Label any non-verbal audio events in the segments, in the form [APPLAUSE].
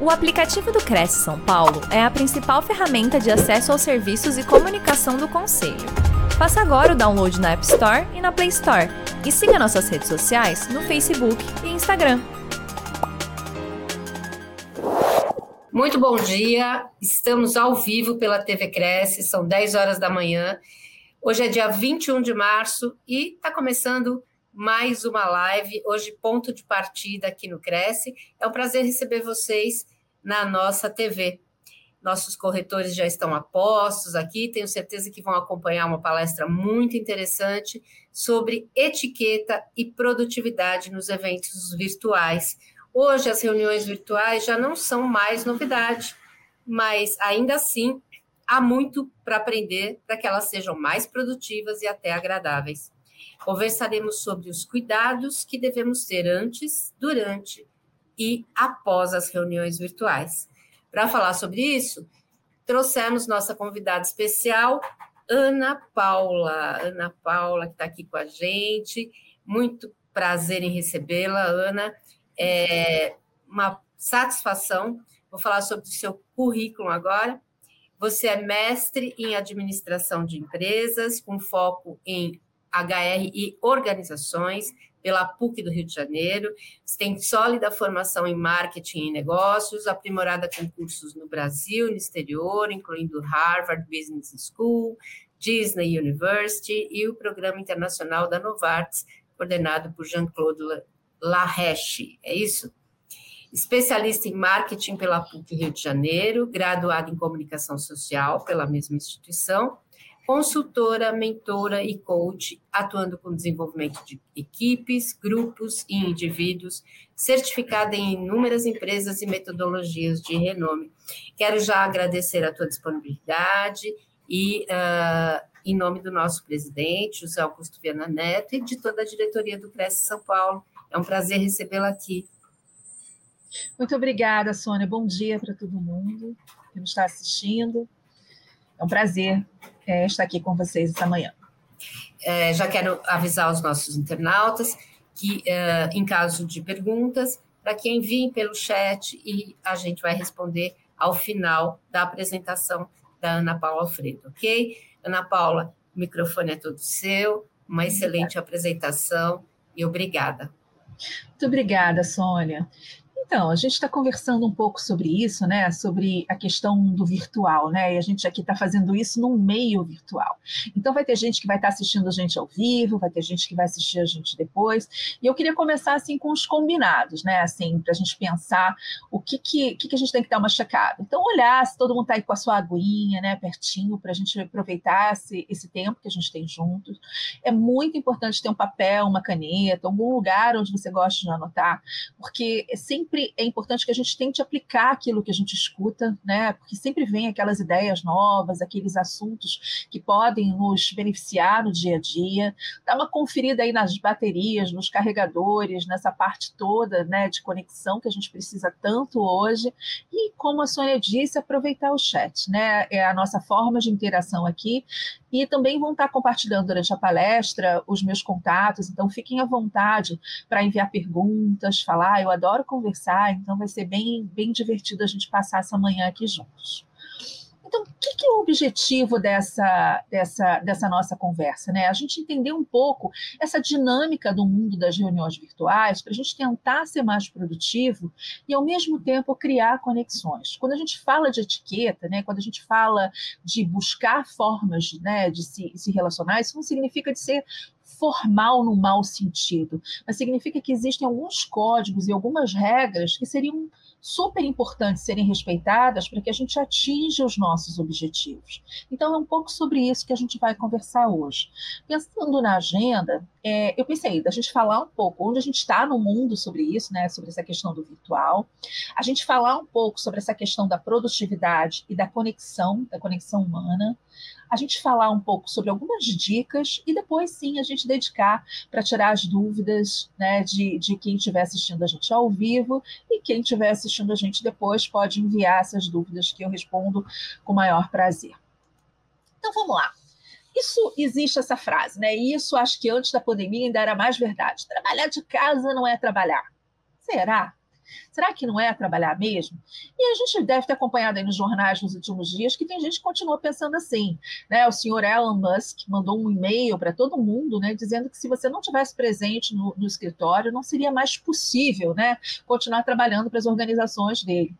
O aplicativo do Cresce São Paulo é a principal ferramenta de acesso aos serviços e comunicação do Conselho. Faça agora o download na App Store e na Play Store. E siga nossas redes sociais no Facebook e Instagram. Muito bom dia, estamos ao vivo pela TV Cresce, são 10 horas da manhã. Hoje é dia 21 de março e está começando mais uma live, hoje ponto de partida aqui no Cresce. É um prazer receber vocês na nossa TV. Nossos corretores já estão a postos aqui, tenho certeza que vão acompanhar uma palestra muito interessante sobre etiqueta e produtividade nos eventos virtuais. Hoje as reuniões virtuais já não são mais novidade, mas ainda assim há muito para aprender para que elas sejam mais produtivas e até agradáveis. Conversaremos sobre os cuidados que devemos ter antes, durante e após as reuniões virtuais. Para falar sobre isso, trouxemos nossa convidada especial, Ana Paula. Ana Paula, que está aqui com a gente. Muito prazer em recebê-la, Ana. É uma satisfação. Vou falar sobre o seu currículo agora. Você é mestre em administração de empresas, com foco em HR e organizações pela PUC do Rio de Janeiro. Tem sólida formação em marketing e negócios, aprimorada com cursos no Brasil e no exterior, incluindo Harvard Business School, Disney University e o Programa Internacional da Novartis, coordenado por Jean-Claude Laheche. É isso? Especialista em marketing pela PUC Rio de Janeiro, graduado em comunicação social pela mesma instituição consultora, mentora e coach, atuando com desenvolvimento de equipes, grupos e indivíduos, certificada em inúmeras empresas e metodologias de renome. Quero já agradecer a tua disponibilidade e, uh, em nome do nosso presidente, José Augusto Viana Neto, e de toda a diretoria do Cresce São Paulo. É um prazer recebê-la aqui. Muito obrigada, Sônia. Bom dia para todo mundo que nos está assistindo. É um prazer é, estar aqui com vocês essa manhã. É, já quero avisar os nossos internautas que, é, em caso de perguntas, para que enviem pelo chat e a gente vai responder ao final da apresentação da Ana Paula Alfredo, ok? Ana Paula, o microfone é todo seu, uma excelente apresentação e obrigada. Muito obrigada, Sônia. Então, a gente está conversando um pouco sobre isso, né? Sobre a questão do virtual, né? E a gente aqui está fazendo isso num meio virtual. Então, vai ter gente que vai estar tá assistindo a gente ao vivo, vai ter gente que vai assistir a gente depois. E eu queria começar assim com os combinados, né? Assim, para a gente pensar o que que, que que a gente tem que dar uma checada. Então, olhar se todo mundo está aí com a sua aguinha, né? Pertinho, para a gente aproveitar esse, esse tempo que a gente tem juntos. É muito importante ter um papel, uma caneta, algum lugar onde você gosta de anotar, porque é sempre sempre é importante que a gente tente aplicar aquilo que a gente escuta, né? Porque sempre vem aquelas ideias novas, aqueles assuntos que podem nos beneficiar no dia a dia. Dá uma conferida aí nas baterias, nos carregadores, nessa parte toda, né, de conexão que a gente precisa tanto hoje. E como a Sônia disse, aproveitar o chat, né? É a nossa forma de interação aqui e também vão estar compartilhando durante a palestra os meus contatos, então fiquem à vontade para enviar perguntas, falar, eu adoro conversar, então vai ser bem, bem divertido a gente passar essa manhã aqui juntos. Então, o que, que, é o objetivo dessa, dessa, dessa nossa conversa? Né? A gente entender um pouco essa dinâmica do mundo das reuniões virtuais, para a gente tentar ser mais produtivo e, ao mesmo tempo, criar conexões. Quando a gente fala de etiqueta, né, quando a gente fala de buscar formas né, de se, se relacionar, isso não significa de ser formal no mau sentido, mas significa que existem alguns códigos e algumas regras que seriam super importantes serem respeitadas para que a gente atinja os nossos objetivos. Então, é um pouco sobre isso que a gente vai conversar hoje. Pensando na agenda, é, eu pensei da gente falar um pouco onde a gente está no mundo sobre isso, né, sobre essa questão do virtual, a gente falar um pouco sobre essa questão da produtividade e da conexão, da conexão humana, a gente falar um pouco sobre algumas dicas e depois sim a gente dedicar para tirar as dúvidas né, de, de quem estiver assistindo a gente ao vivo e quem estiver assistindo a gente depois pode enviar essas dúvidas que eu respondo com maior prazer. Então vamos lá. Isso existe essa frase, né? E isso acho que antes da pandemia ainda era mais verdade. Trabalhar de casa não é trabalhar. Será? Será que não é trabalhar mesmo? E a gente deve ter acompanhado aí nos jornais nos últimos dias que tem gente que continua pensando assim. Né? O senhor Elon Musk mandou um e-mail para todo mundo, né, dizendo que se você não tivesse presente no, no escritório, não seria mais possível né, continuar trabalhando para as organizações dele.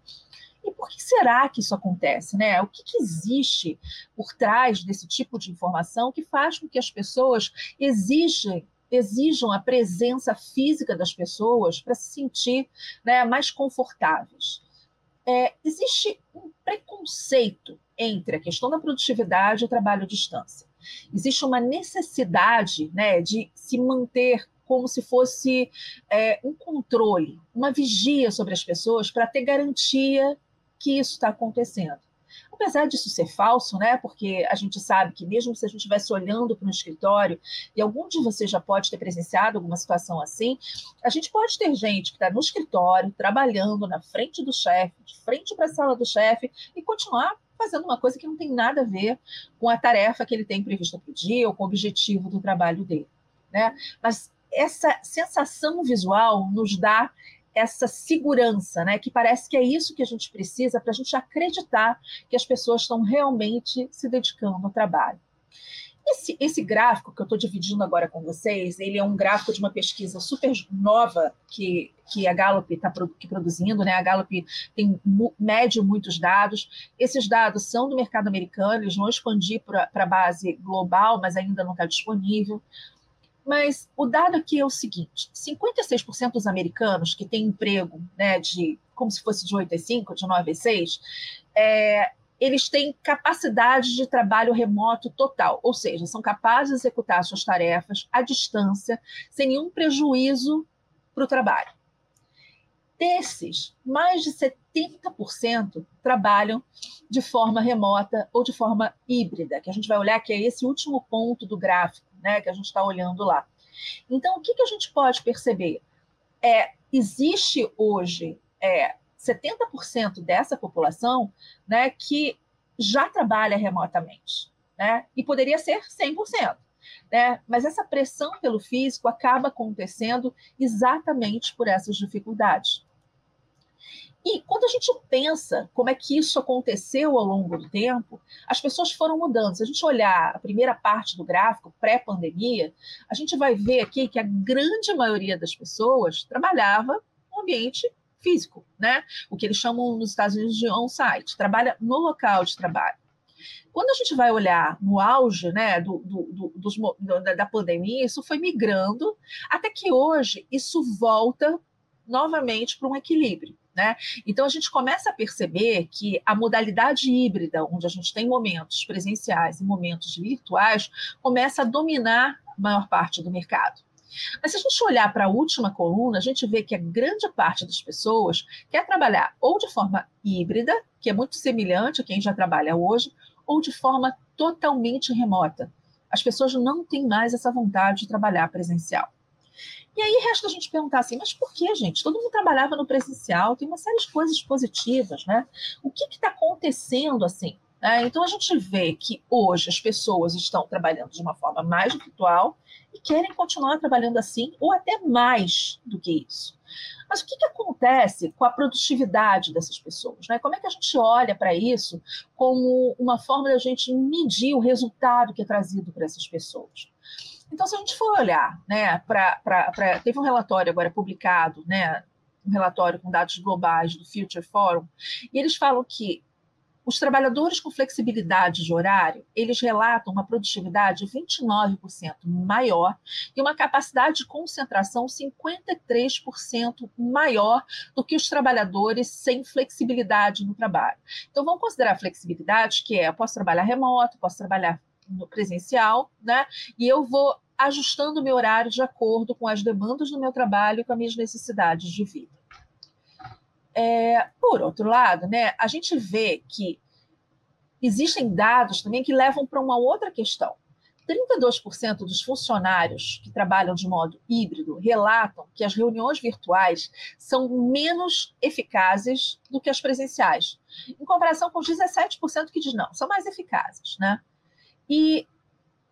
E por que será que isso acontece? Né? O que, que, existe por trás desse tipo de informação que faz com que as pessoas exijam exijam a presença física das pessoas para se sentir né, mais confortáveis. É, existe um preconceito entre a questão da produtividade e o trabalho à distância. Existe uma necessidade né, de se manter como se fosse é, um controle, uma vigia sobre as pessoas para ter garantia que isso está acontecendo. Apesar disso ser falso, né? Porque a gente sabe que mesmo se a gente estivesse olhando para um escritório, e algum de vocês já pode ter presenciado alguma situação assim, a gente pode ter gente que está no escritório, trabalhando na frente do chefe, de frente para a sala do chefe, e continuar fazendo uma coisa que não tem nada a ver com a tarefa que ele tem prevista para o dia ou com o objetivo do trabalho dele. Né? Mas essa sensação visual nos dá essa segurança, né? Que parece que é isso que a gente precisa para a gente acreditar que as pessoas estão realmente se dedicando ao trabalho. Esse, esse gráfico que eu estou dividindo agora com vocês, ele é um gráfico de uma pesquisa super nova que, que a Gallup está produzindo, né? A Gallup tem mede muitos dados. Esses dados são do mercado americano, eles vão expandir para a base global, mas ainda não está disponível. Mas o dado aqui é o seguinte: 56% dos americanos que têm emprego né, de como se fosse de 8 a 5, de 9 a 6, é, eles têm capacidade de trabalho remoto total, ou seja, são capazes de executar suas tarefas à distância, sem nenhum prejuízo para o trabalho. Desses, mais de 70% trabalham de forma remota ou de forma híbrida, que a gente vai olhar que é esse último ponto do gráfico né, que a gente está olhando lá. Então, o que, que a gente pode perceber? É, existe hoje é, 70% dessa população né, que já trabalha remotamente, né, e poderia ser 100%. Né? Mas essa pressão pelo físico acaba acontecendo exatamente por essas dificuldades. E quando a gente pensa como é que isso aconteceu ao longo do tempo, as pessoas foram mudando. Se a gente olhar a primeira parte do gráfico, pré-pandemia, a gente vai ver aqui que a grande maioria das pessoas trabalhava no ambiente físico, né? O que eles chamam nos Estados Unidos de on-site, trabalha no local de trabalho. Quando a gente vai olhar no auge né, do, do, do, dos, da pandemia, isso foi migrando, até que hoje isso volta novamente para um equilíbrio. Né? Então a gente começa a perceber que a modalidade híbrida, onde a gente tem momentos presenciais e momentos virtuais, começa a dominar a maior parte do mercado. Mas se a gente olhar para a última coluna, a gente vê que a grande parte das pessoas quer trabalhar ou de forma híbrida, que é muito semelhante a quem já trabalha hoje, ou de forma totalmente remota. As pessoas não têm mais essa vontade de trabalhar presencial. E aí resta a gente perguntar assim, mas por que, gente? Todo mundo trabalhava no presencial, tem uma série de coisas positivas, né? O que está acontecendo assim? Né? Então a gente vê que hoje as pessoas estão trabalhando de uma forma mais virtual e querem continuar trabalhando assim, ou até mais do que isso. Mas o que, que acontece com a produtividade dessas pessoas? Né? Como é que a gente olha para isso como uma forma da gente medir o resultado que é trazido para essas pessoas? Então, se a gente for olhar, né, para. Teve um relatório agora publicado, né, um relatório com dados globais do Future Forum, e eles falam que os trabalhadores com flexibilidade de horário, eles relatam uma produtividade 29% maior e uma capacidade de concentração 53% maior do que os trabalhadores sem flexibilidade no trabalho. Então, vamos considerar a flexibilidade, que é, eu posso trabalhar remoto, posso trabalhar no presencial, né? E eu vou ajustando o meu horário de acordo com as demandas do meu trabalho e com as minhas necessidades de vida. É, por outro lado, né, a gente vê que existem dados também que levam para uma outra questão. 32% dos funcionários que trabalham de modo híbrido relatam que as reuniões virtuais são menos eficazes do que as presenciais, em comparação com os 17% que diz não, são mais eficazes, né? E,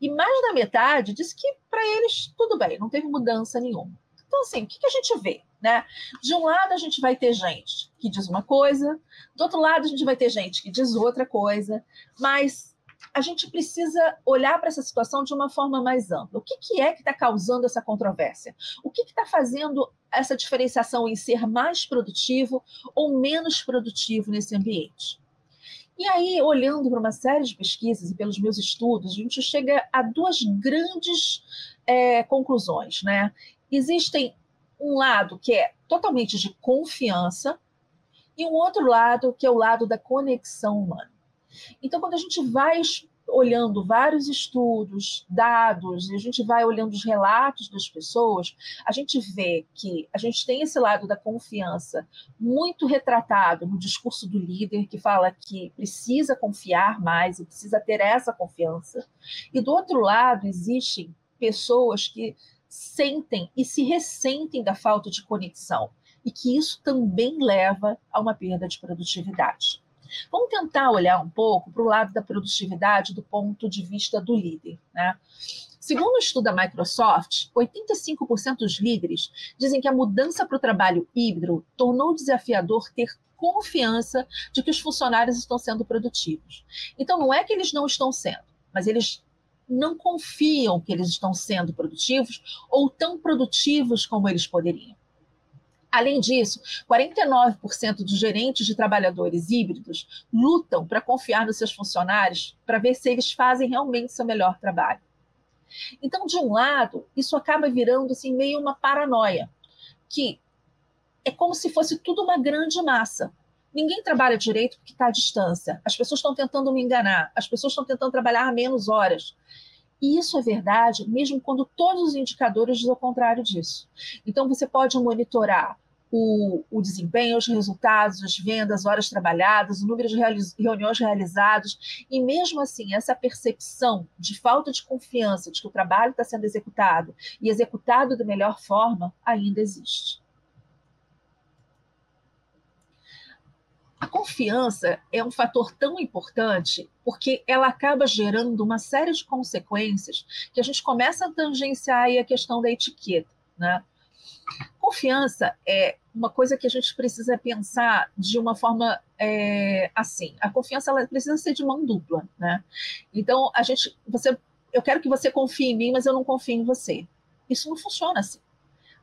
e mais da metade disse que para eles tudo bem, não teve mudança nenhuma. Então, assim, o que, que a gente vê? Né? De um lado, a gente vai ter gente que diz uma coisa, do outro lado, a gente vai ter gente que diz outra coisa, mas a gente precisa olhar para essa situação de uma forma mais ampla. O que, que é que está causando essa controvérsia? O que está fazendo essa diferenciação em ser mais produtivo ou menos produtivo nesse ambiente? E aí, olhando para uma série de pesquisas e pelos meus estudos, a gente chega a duas grandes é, conclusões. Né? Existem um lado que é totalmente de confiança e um outro lado que é o lado da conexão humana. Então, quando a gente vai olhando vários estudos, dados, e a gente vai olhando os relatos das pessoas, a gente vê que a gente tem esse lado da confiança muito retratado no discurso do líder, que fala que precisa confiar mais e precisa ter essa confiança. E do outro lado, existem pessoas que sentem e se ressentem da falta de conexão, e que isso também leva a uma perda de produtividade. Vamos tentar olhar um pouco para o lado da produtividade do ponto de vista do líder. Né? Segundo o um estudo da Microsoft, 85% dos líderes dizem que a mudança para o trabalho híbrido tornou desafiador ter confiança de que os funcionários estão sendo produtivos. Então, não é que eles não estão sendo, mas eles não confiam que eles estão sendo produtivos ou tão produtivos como eles poderiam. Além disso, 49% dos gerentes de trabalhadores híbridos lutam para confiar nos seus funcionários para ver se eles fazem realmente seu melhor trabalho. Então, de um lado, isso acaba virando assim, meio uma paranoia, que é como se fosse tudo uma grande massa. Ninguém trabalha direito porque está à distância. As pessoas estão tentando me enganar, as pessoas estão tentando trabalhar menos horas. E isso é verdade mesmo quando todos os indicadores dizem o contrário disso. Então, você pode monitorar o, o, desempenho, os resultados, as vendas, horas trabalhadas, o número de reuniões realizadas, e mesmo assim, essa percepção de falta de confiança de que o trabalho está sendo executado e executado da melhor forma ainda existe. A confiança é um fator tão importante porque ela acaba gerando uma série de consequências que a gente começa a tangenciar aí a questão da etiqueta. Né? Confiança é uma coisa que a gente precisa pensar de uma forma é, assim. A confiança ela precisa ser de mão dupla, né? Então a gente, você, eu quero que você confie em mim, mas eu não confio em você. Isso não funciona assim.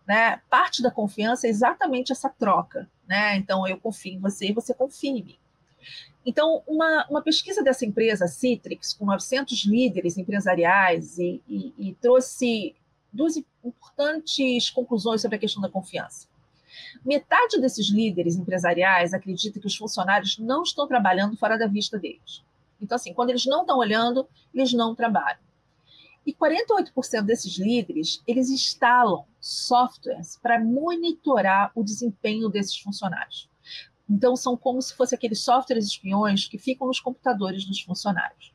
Né? Parte da confiança é exatamente essa troca. Né? Então, eu confio em você e você confia em mim. Então, uma, uma pesquisa dessa empresa, Citrix, com 900 líderes empresariais, e, e, e trouxe duas importantes conclusões sobre a questão da confiança. Metade desses líderes empresariais acredita que os funcionários não estão trabalhando fora da vista deles. Então, assim, quando eles não estão olhando, eles não trabalham. E 48% desses líderes, eles instalam softwares para monitorar o desempenho desses funcionários. Então, são como se fossem aqueles softwares espiões que ficam nos computadores dos funcionários.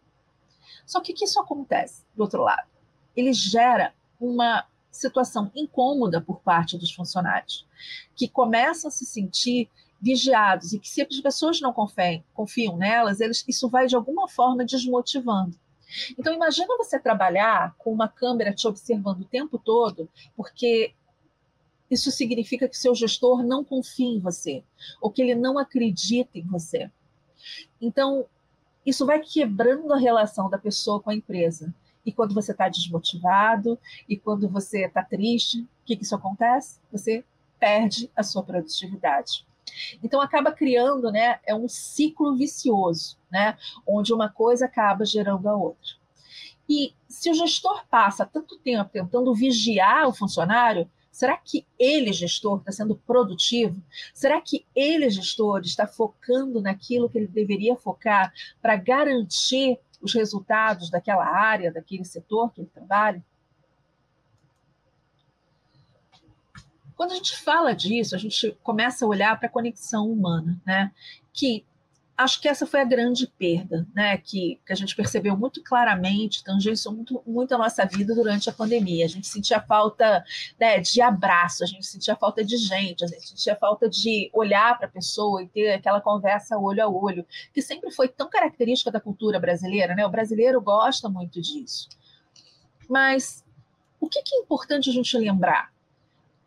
Só que o que isso acontece, do outro lado? Ele gera uma situação incômoda por parte dos funcionários, que começam a se sentir vigiados e que se as pessoas não confiam, confiam nelas, eles, isso vai de alguma forma desmotivando. Então, imagina você trabalhar com uma câmera te observando o tempo todo, porque isso significa que seu gestor não confia em você, ou que ele não acredita em você. Então, isso vai quebrando a relação da pessoa com a empresa. E quando você está desmotivado, e quando você está triste, o que, que isso acontece? Você perde a sua produtividade. Então acaba criando, né, é um ciclo vicioso, né, onde uma coisa acaba gerando a outra. E se o gestor passa tanto tempo tentando vigiar o funcionário, será que ele, gestor, está sendo produtivo? Será que ele, gestor, está focando naquilo que ele deveria focar para garantir os resultados daquela área, daquele setor que ele trabalha? Quando a gente fala disso, a gente começa a olhar para a conexão humana, né? Que acho que essa foi a grande perda, né? Que, que a gente percebeu muito claramente, tangenciou muito, muito a nossa vida durante a pandemia. A gente sentia falta né, de abraço, a gente sentia falta de gente, a gente sentia falta de olhar para a pessoa e ter aquela conversa olho a olho, que sempre foi tão característica da cultura brasileira, né? O brasileiro gosta muito disso. Mas o que, que é importante a gente lembrar?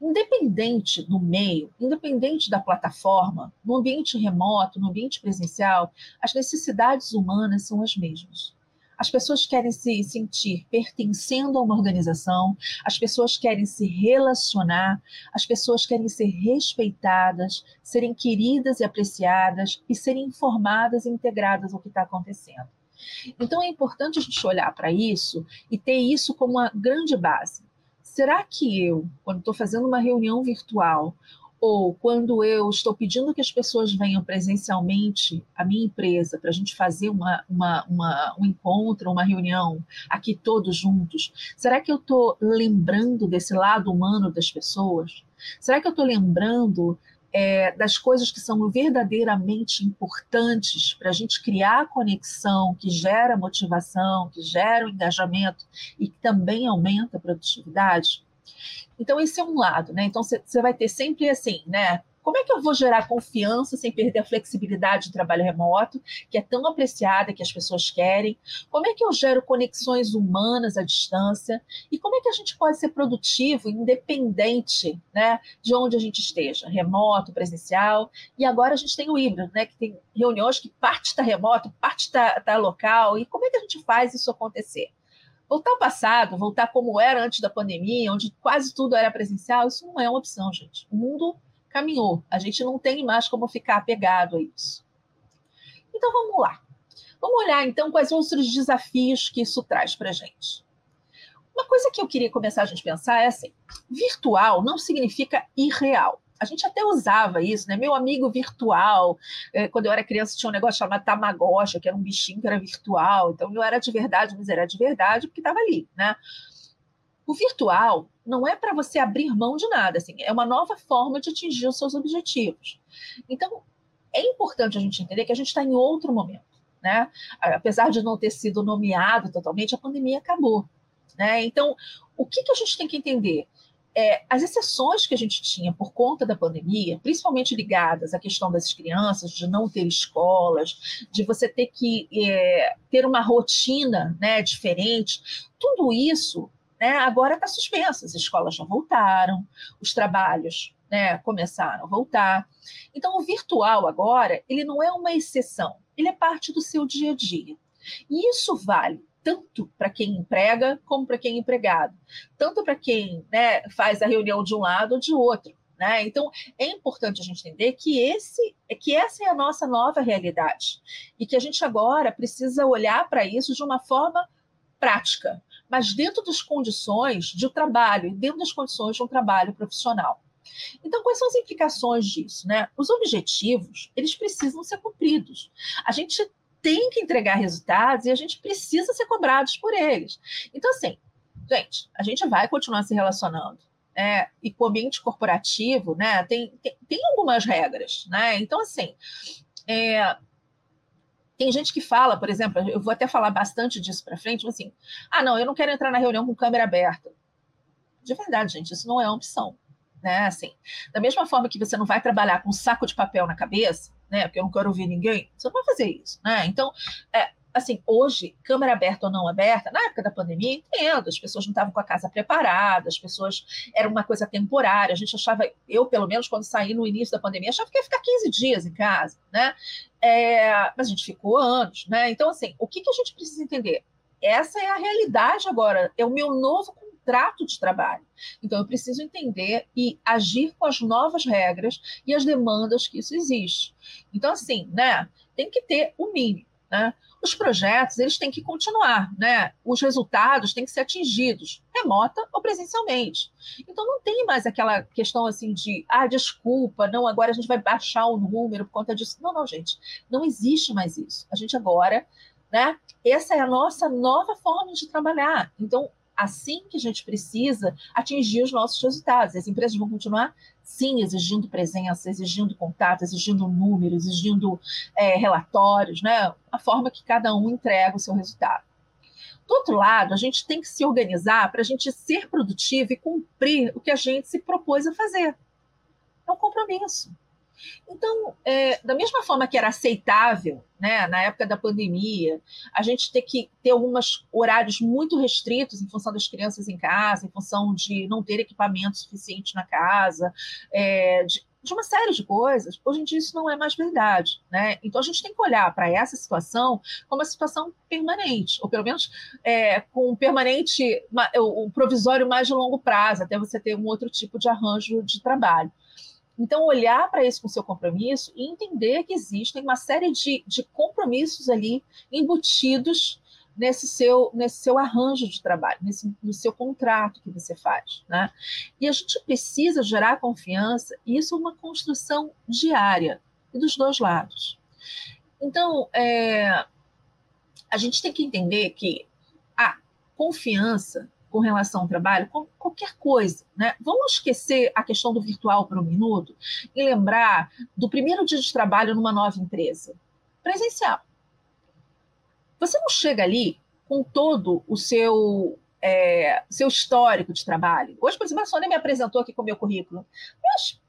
Independente do meio, independente da plataforma, no ambiente remoto, no ambiente presencial, as necessidades humanas são as mesmas. As pessoas querem se sentir pertencendo a uma organização, as pessoas querem se relacionar, as pessoas querem ser respeitadas, serem queridas e apreciadas e serem informadas e integradas ao que está acontecendo. Então é importante a gente olhar para isso e ter isso como uma grande base. Será que eu, quando estou fazendo uma reunião virtual, ou quando eu estou pedindo que as pessoas venham presencialmente à minha empresa para a gente fazer uma, uma, uma, um encontro, uma reunião aqui todos juntos, será que eu estou lembrando desse lado humano das pessoas? Será que eu estou lembrando é, das coisas que são verdadeiramente importantes para a gente criar conexão que gera motivação, que gera o engajamento e que também aumenta a produtividade? Então, esse é um lado, né? Então, você vai ter sempre assim, né? Como é que eu vou gerar confiança sem perder a flexibilidade do trabalho remoto, que é tão apreciada, que as pessoas querem? Como é que eu gero conexões humanas à distância? E como é que a gente pode ser produtivo, independente né, de onde a gente esteja, remoto, presencial? E agora a gente tem o híbrido, né, que tem reuniões que parte está remoto, parte está tá local. E como é que a gente faz isso acontecer? Voltar ao passado, voltar como era antes da pandemia, onde quase tudo era presencial, isso não é uma opção, gente. O mundo caminhou, a gente não tem mais como ficar apegado a isso. Então vamos lá. Vamos olhar então quais outros desafios que isso traz para a gente. Uma coisa que eu queria começar a gente pensar é assim: virtual não significa irreal a gente até usava isso, né? Meu amigo virtual, é, quando eu era criança tinha um negócio chamado Tamagotchi, que era um bichinho que era virtual, então não era de verdade, mas era de verdade porque estava ali, né? O virtual não é para você abrir mão de nada, assim, é uma nova forma de atingir os seus objetivos. Então, é importante a gente entender que a gente está em outro momento, né? Apesar de não ter sido nomeado totalmente, a pandemia acabou, né? Então, o que, que a gente tem que entender? é, as exceções que a gente tinha por conta da pandemia, principalmente ligadas à questão das crianças, de não ter escolas, de você ter que é, ter uma rotina né, diferente, tudo isso né, agora está suspenso. As escolas já voltaram, os trabalhos né, começaram a voltar. Então, o virtual agora, ele não é uma exceção, ele é parte do seu dia a dia. E isso vale tanto para quem emprega como para quem é empregado, tanto para quem né, faz a reunião de um lado ou de outro. Né? Então é importante a gente entender que esse que essa é a nossa nova realidade e que a gente agora precisa olhar para isso de uma forma prática, mas dentro das condições de trabalho, dentro das condições de um trabalho profissional. Então, quais são as implicações disso? Né? Os objetivos, eles precisam ser cumpridos. A gente tem que entregar resultados e a gente precisa ser cobrados por eles. Então, assim, gente, a gente vai continuar se relacionando. Né? E com o ambiente corporativo, né, tem, tem, tem algumas regras, né? Então, assim, é, tem gente que fala, por exemplo, eu vou até falar bastante disso para frente, assim, ah, não, eu não quero entrar na reunião com câmera aberta. De verdade, gente, isso não é uma opção. Né? Assim, da mesma forma que você não vai trabalhar com um saco de papel na cabeça, né? Porque eu não quero ouvir ninguém. Você não vai fazer isso, né? Então, é, assim, hoje, câmera aberta ou não aberta, na época da pandemia, entendo, as pessoas não estavam com a casa preparada, as pessoas, era uma coisa temporária, a gente achava, eu pelo menos quando saí no início da pandemia, achava que ia ficar 15 dias em casa, né, é, mas a gente ficou anos, né, então assim, o que, que a gente precisa entender? Essa é a realidade agora, é o meu novo contrato de trabalho. Então, eu preciso entender e agir com as novas regras e as demandas que isso existe. Então, assim, né, tem que ter o mínimo, né? Os projetos, eles têm que continuar, né? Os resultados têm que ser atingidos, remota ou presencialmente. Então, não tem mais aquela questão assim de, ah, desculpa, não, agora a gente vai baixar o número por conta disso. Não, não, gente, não existe mais isso. A gente agora né? Essa é a nossa nova forma de trabalhar. Então, assim que a gente precisa atingir os nossos resultados. As empresas vão continuar, sim, exigindo presença, exigindo contato, exigindo números, exigindo é, relatórios, né? a forma que cada um entrega o seu resultado. Do outro lado, a gente tem que se organizar para a gente ser produtivo e cumprir o que a gente se propôs a fazer. É um compromisso. Então, é, da mesma forma que era aceitável, né, na época da pandemia, a gente ter que ter alguns horários muito restritos em função das crianças em casa, em função de não ter equipamento suficiente na casa, é, de, de uma série de coisas, hoje em dia isso não é mais verdade. Né? Então a gente tem que olhar para essa situação como uma situação permanente, ou pelo menos é, com um permanente, um provisório mais de longo prazo, até você ter um outro tipo de arranjo de trabalho. Então, olhar para isso com seu compromisso e entender que existem uma série de, de compromissos ali embutidos nesse seu, nesse seu arranjo de trabalho, nesse, no seu contrato que você faz. Né? E a gente precisa gerar confiança, e isso é uma construção diária, e dos dois lados. Então, é, a gente tem que entender que a confiança com relação ao trabalho, qualquer coisa. Né? Vamos esquecer a questão do virtual por um minuto e lembrar do primeiro dia de trabalho numa nova empresa. Presencial. Você não chega ali com todo o seu é, seu histórico de trabalho. Hoje, por exemplo, a Sônia me apresentou aqui com o meu currículo. Mas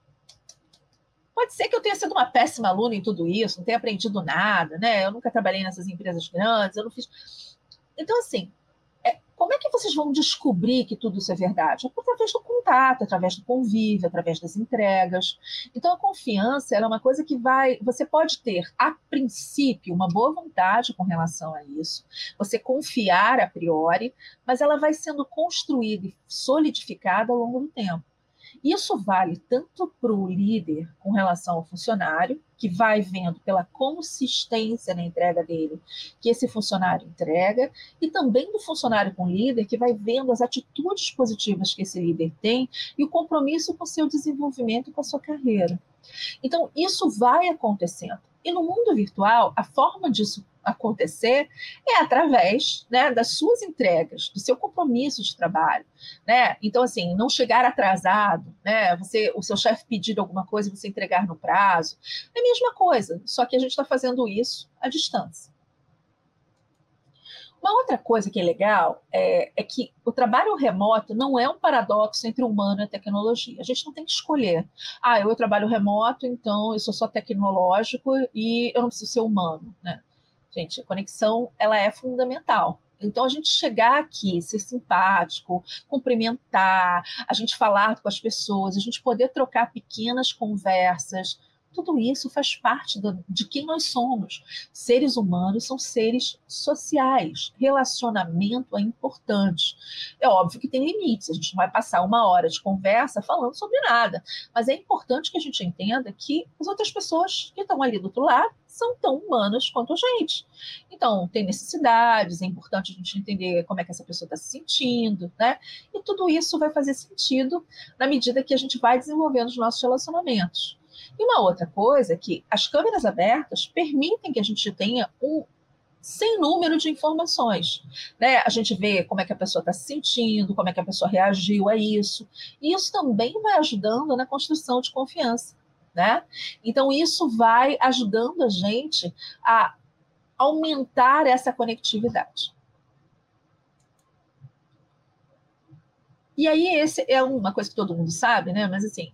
pode ser que eu tenha sido uma péssima aluna em tudo isso, não tenha aprendido nada, né? Eu nunca trabalhei nessas empresas grandes, eu não fiz. Então, assim, como é que vocês vão descobrir que tudo isso é verdade? É através do contato, através do convívio, através das entregas. Então, a confiança é uma coisa que vai. Você pode ter, a princípio, uma boa vontade com relação a isso, você confiar a priori, mas ela vai sendo construída e solidificada ao longo do tempo. Isso vale tanto para o líder com relação ao funcionário, que vai vendo pela consistência na entrega dele que esse funcionário entrega, e também do funcionário com o líder, que vai vendo as atitudes positivas que esse líder tem e o compromisso com o seu desenvolvimento e com a sua carreira. Então, isso vai acontecendo. E no mundo virtual, a forma disso acontecer é através né, das suas entregas, do seu compromisso de trabalho. Né? Então, assim, não chegar atrasado, né? Você, o seu chefe pedir alguma coisa e você entregar no prazo. É a mesma coisa, só que a gente está fazendo isso à distância. Uma outra coisa que é legal é, é, que o trabalho remoto não é um paradoxo entre humano e tecnologia. A gente não tem que escolher. Ah, eu trabalho remoto, então eu sou só tecnológico e eu não preciso ser humano. Né? Gente, a conexão ela é fundamental. Então, a gente chegar aqui, ser simpático, cumprimentar, a gente falar com as pessoas, a gente poder trocar pequenas conversas, tudo isso faz parte do, de quem nós somos. Seres humanos são seres sociais. Relacionamento é importante. É óbvio que tem limites, a gente não vai passar uma hora de conversa falando sobre nada. Mas é importante que a gente entenda que as outras pessoas que estão ali do outro lado são tão humanas quanto a gente. Então, tem necessidades, é importante a gente entender como é que essa pessoa está se sentindo, né? E tudo isso vai fazer sentido na medida que a gente vai desenvolvendo os nossos relacionamentos. E uma outra coisa é que as câmeras abertas permitem que a gente tenha um sem número de informações. Né? A gente vê como é que a pessoa está se sentindo, como é que a pessoa reagiu a isso. E isso também vai ajudando na construção de confiança. Né? Então, isso vai ajudando a gente a aumentar essa conectividade. E aí, esse é uma coisa que todo mundo sabe, né? Mas assim,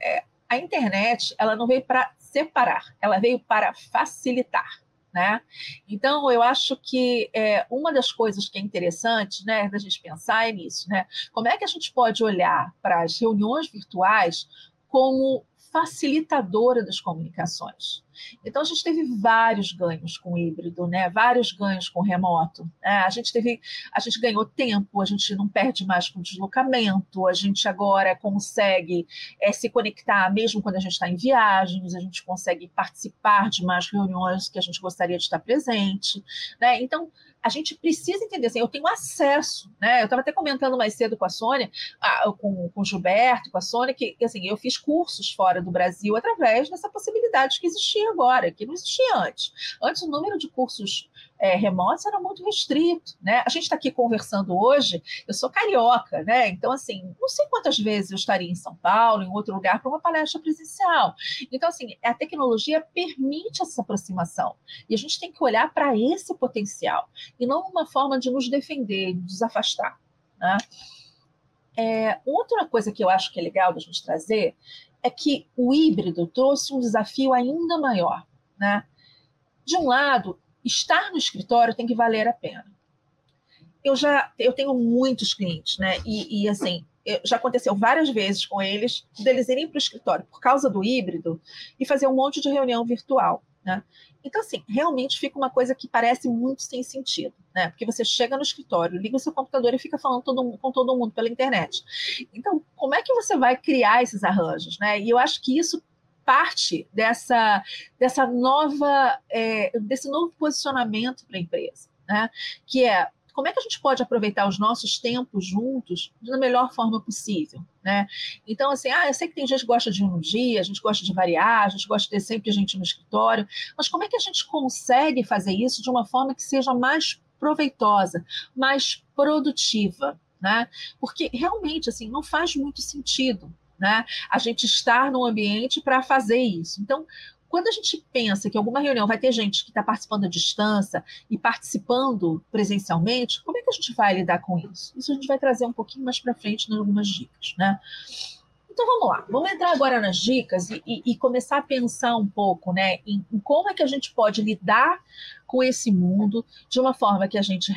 é, a internet ela não veio para separar, ela veio para facilitar. Né? Então, eu acho que é, uma das coisas que é interessante né, da gente pensar é nisso. Né? Como é que a gente pode olhar para as reuniões virtuais como facilitadora das comunicações. Então, a gente teve vários ganhos com híbrido, né? vários ganhos com remoto. Né? A gente teve, a gente ganhou tempo, a gente não perde mais com deslocamento, a gente agora consegue é, se conectar mesmo quando a gente está em viagens, a gente consegue participar de mais reuniões que a gente gostaria de estar presente. Né? Então, a gente precisa entender assim, eu tenho acesso, né? Eu estava até comentando mais cedo com a Sônia, com, com o Gilberto, com a Sônia, que assim, eu fiz cursos fora do Brasil através dessa possibilidade que existia agora, que não existia antes. Antes o número de cursos é, remotos era muito restrito, né? A gente está aqui conversando hoje, eu sou carioca, né? Então, assim, não sei quantas vezes eu estaria em São Paulo, em outro lugar, para uma palestra presencial. Então, assim, a tecnologia permite essa aproximação. E a gente tem que olhar para esse potencial, e não uma forma de nos defender, de nos afastar. Né? É, outra coisa que eu acho que é legal da gente trazer é que o híbrido trouxe um desafio ainda maior. Né? De um lado, estar no escritório tem que valer a pena. Eu já eu tenho muitos clientes, né? E, e assim, já aconteceu várias vezes com eles deles irem para o escritório por causa do híbrido e fazer um monte de reunião virtual. Né? Então, assim, realmente fica uma coisa que parece muito sem sentido, né? Porque você chega no escritório, liga o seu computador e fica falando todo, com todo mundo pela internet. Então, como é que você vai criar esses arranjos, né? E eu acho que isso parte dessa, dessa nova, é, desse novo posicionamento para a empresa, né? Que é como é que a gente pode aproveitar os nossos tempos juntos da melhor forma possível, né? Então, assim, ah, eu sei que tem gente que gosta de um dia, a gente gosta de variar, a gente gosta de ter sempre gente no escritório, mas como é que a gente consegue fazer isso de uma forma que seja mais proveitosa, mais produtiva, né? Porque realmente, assim, não faz muito sentido, né? A gente estar no ambiente para fazer isso. Então, quando a gente pensa que alguma reunião vai ter gente que está participando à distância e participando presencialmente, como é que a gente vai lidar com isso? Isso a gente vai trazer um pouquinho mais para frente em algumas dicas, né? Então vamos lá, vamos entrar agora nas dicas e, e, e começar a pensar um pouco, né, em, em, como é que a gente pode lidar com esse mundo de uma forma que a gente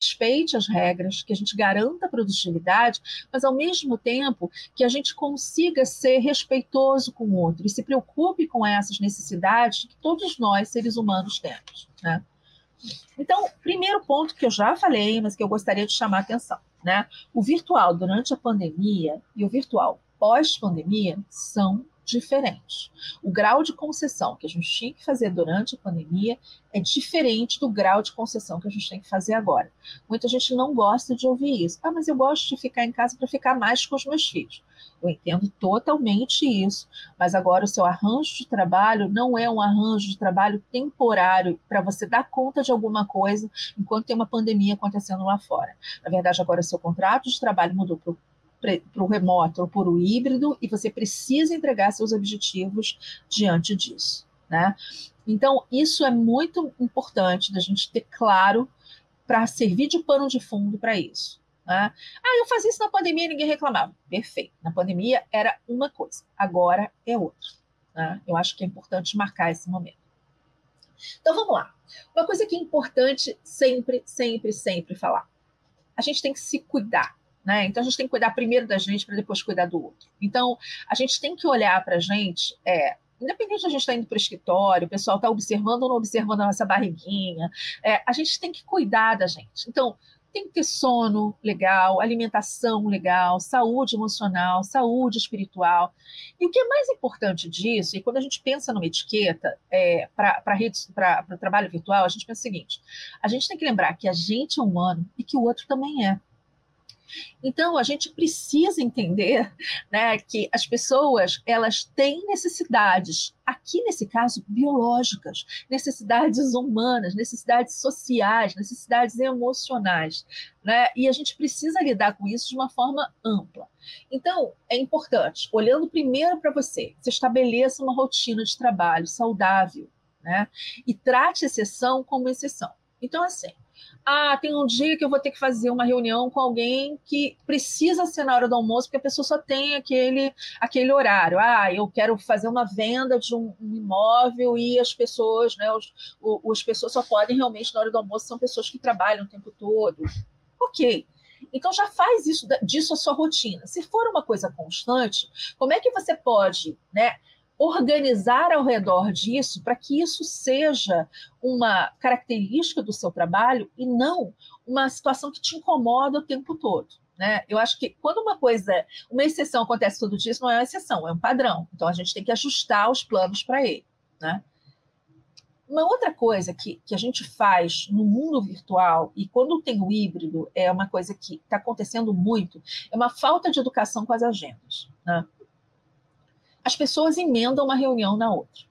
respeite as regras, que a gente garanta a produtividade, mas ao mesmo tempo que a gente consiga ser respeitoso com o outro e se preocupe com essas necessidades que todos nós, seres humanos, temos. Né? Então, primeiro ponto que eu já falei, mas que eu gostaria de chamar a atenção, né? O virtual durante a pandemia e o virtual pós-pandemia são diferentes. O grau de concessão que a gente tinha que fazer durante a pandemia é diferente do grau de concessão que a gente tem que fazer agora. Muita gente não gosta de ouvir isso. Ah, mas eu gosto de ficar em casa para ficar mais com os meus filhos. Eu entendo totalmente isso, mas agora o seu arranjo de trabalho não é um arranjo de trabalho temporário para você dar conta de alguma coisa enquanto tem uma pandemia acontecendo lá fora. Na verdade, agora o seu contrato de trabalho mudou para o o remoto ou para o híbrido e você precisa entregar seus objetivos diante disso, né? Então, isso é muito importante da gente ter claro para servir de pano de fundo para isso. Né? Ah, eu fazia isso na pandemia e ninguém reclamava. Perfeito. Na pandemia era uma coisa, agora é outra. Né? Eu acho que é importante marcar esse momento. Então vamos lá. Uma coisa que é importante sempre, sempre, sempre falar. A gente tem que se cuidar. Né? Então a gente tem que cuidar primeiro da gente para depois cuidar do outro. Então a gente tem que olhar para a gente, é, independente de a gente estar tá indo para o escritório, o pessoal está observando ou não observando a nossa barriguinha, é, a gente tem que cuidar da gente. Então tem que ter sono legal, alimentação legal, saúde emocional, saúde espiritual. E o que é mais importante disso, e quando a gente pensa numa etiqueta é, para o trabalho virtual, a gente pensa o seguinte: a gente tem que lembrar que a gente é humano e que o outro também é. Então, a gente precisa entender né, que as pessoas elas têm necessidades, aqui nesse caso, biológicas, necessidades humanas, necessidades sociais, necessidades emocionais. Né? E a gente precisa lidar com isso de uma forma ampla. Então, é importante, olhando primeiro para você, você estabeleça uma rotina de trabalho saudável né? e trate exceção como exceção. Então, assim, ah, tem um dia que eu vou ter que fazer uma reunião com alguém que precisa ser na hora do almoço, porque a pessoa só tem aquele, aquele horário. Ah, eu quero fazer uma venda de um, um imóvel e as pessoas, né, os, os pessoas só podem realmente na hora do almoço, são pessoas que trabalham o tempo todo. Ok. Então já faz isso disso a sua rotina. Se for uma coisa constante, como é que você pode, né, organizar ao redor disso para que isso seja uma característica do seu trabalho e não uma situação que te incomoda o tempo todo. Né? Eu acho que quando uma coisa, uma exceção acontece todo dia, isso não é uma exceção, é um padrão. Então a gente tem que ajustar os planos para ele. Né? Uma outra coisa que, que a gente faz no mundo virtual, e quando tem o híbrido, é uma coisa que está acontecendo muito, é uma falta de educação com as agendas. Né? As pessoas emendam uma reunião na outra.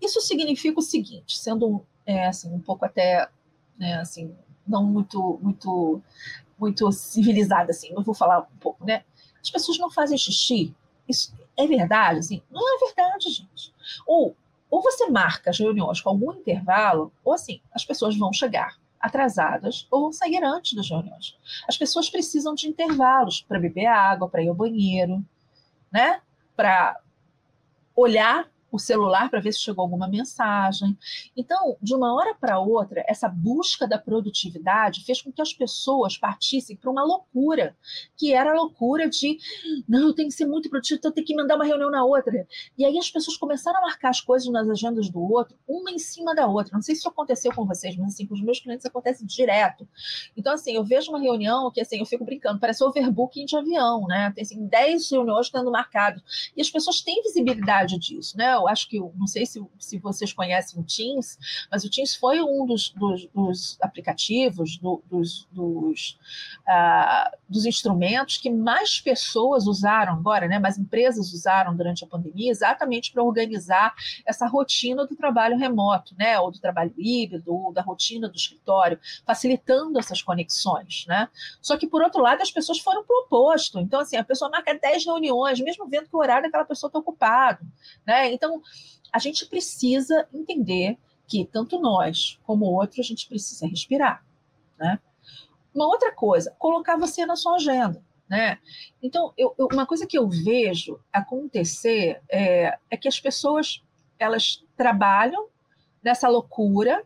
Isso significa o seguinte, sendo é, assim, um pouco até né, assim, não muito muito muito civilizada assim, mas vou falar um pouco, né? As pessoas não fazem xixi. Isso é verdade, assim? Não é verdade, gente. Ou ou você marca as reuniões com algum intervalo, ou assim, as pessoas vão chegar atrasadas ou vão sair antes das reuniões. As pessoas precisam de intervalos para beber água, para ir ao banheiro, né? Para olhar o celular para ver se chegou alguma mensagem. Então, de uma hora para outra, essa busca da produtividade fez com que as pessoas partissem para uma loucura, que era a loucura de não, eu tenho que ser muito produtivo, então eu tenho que mandar uma reunião na outra. E aí as pessoas começaram a marcar as coisas nas agendas do outro, uma em cima da outra. Não sei se isso aconteceu com vocês, mas assim, com os meus clientes acontece direto. Então, assim, eu vejo uma reunião que assim, eu fico brincando, parece overbooking de avião, né? Tem assim, 10 reuniões estando marcadas. E as pessoas têm visibilidade disso, né? Eu acho que, não sei se, se vocês conhecem o Teams, mas o Teams foi um dos, dos, dos aplicativos, do, dos, dos, uh, dos instrumentos que mais pessoas usaram agora, né, mais empresas usaram durante a pandemia, exatamente para organizar essa rotina do trabalho remoto, né, ou do trabalho híbrido, ou da rotina do escritório, facilitando essas conexões. Né? Só que, por outro lado, as pessoas foram para o oposto. Então, assim, a pessoa marca 10 reuniões, mesmo vendo que o horário daquela pessoa está ocupado. Né? Então, então, a gente precisa entender que tanto nós como o outro, a gente precisa respirar, né? Uma outra coisa, colocar você na sua agenda, né? Então, eu, eu, uma coisa que eu vejo acontecer é, é que as pessoas, elas trabalham nessa loucura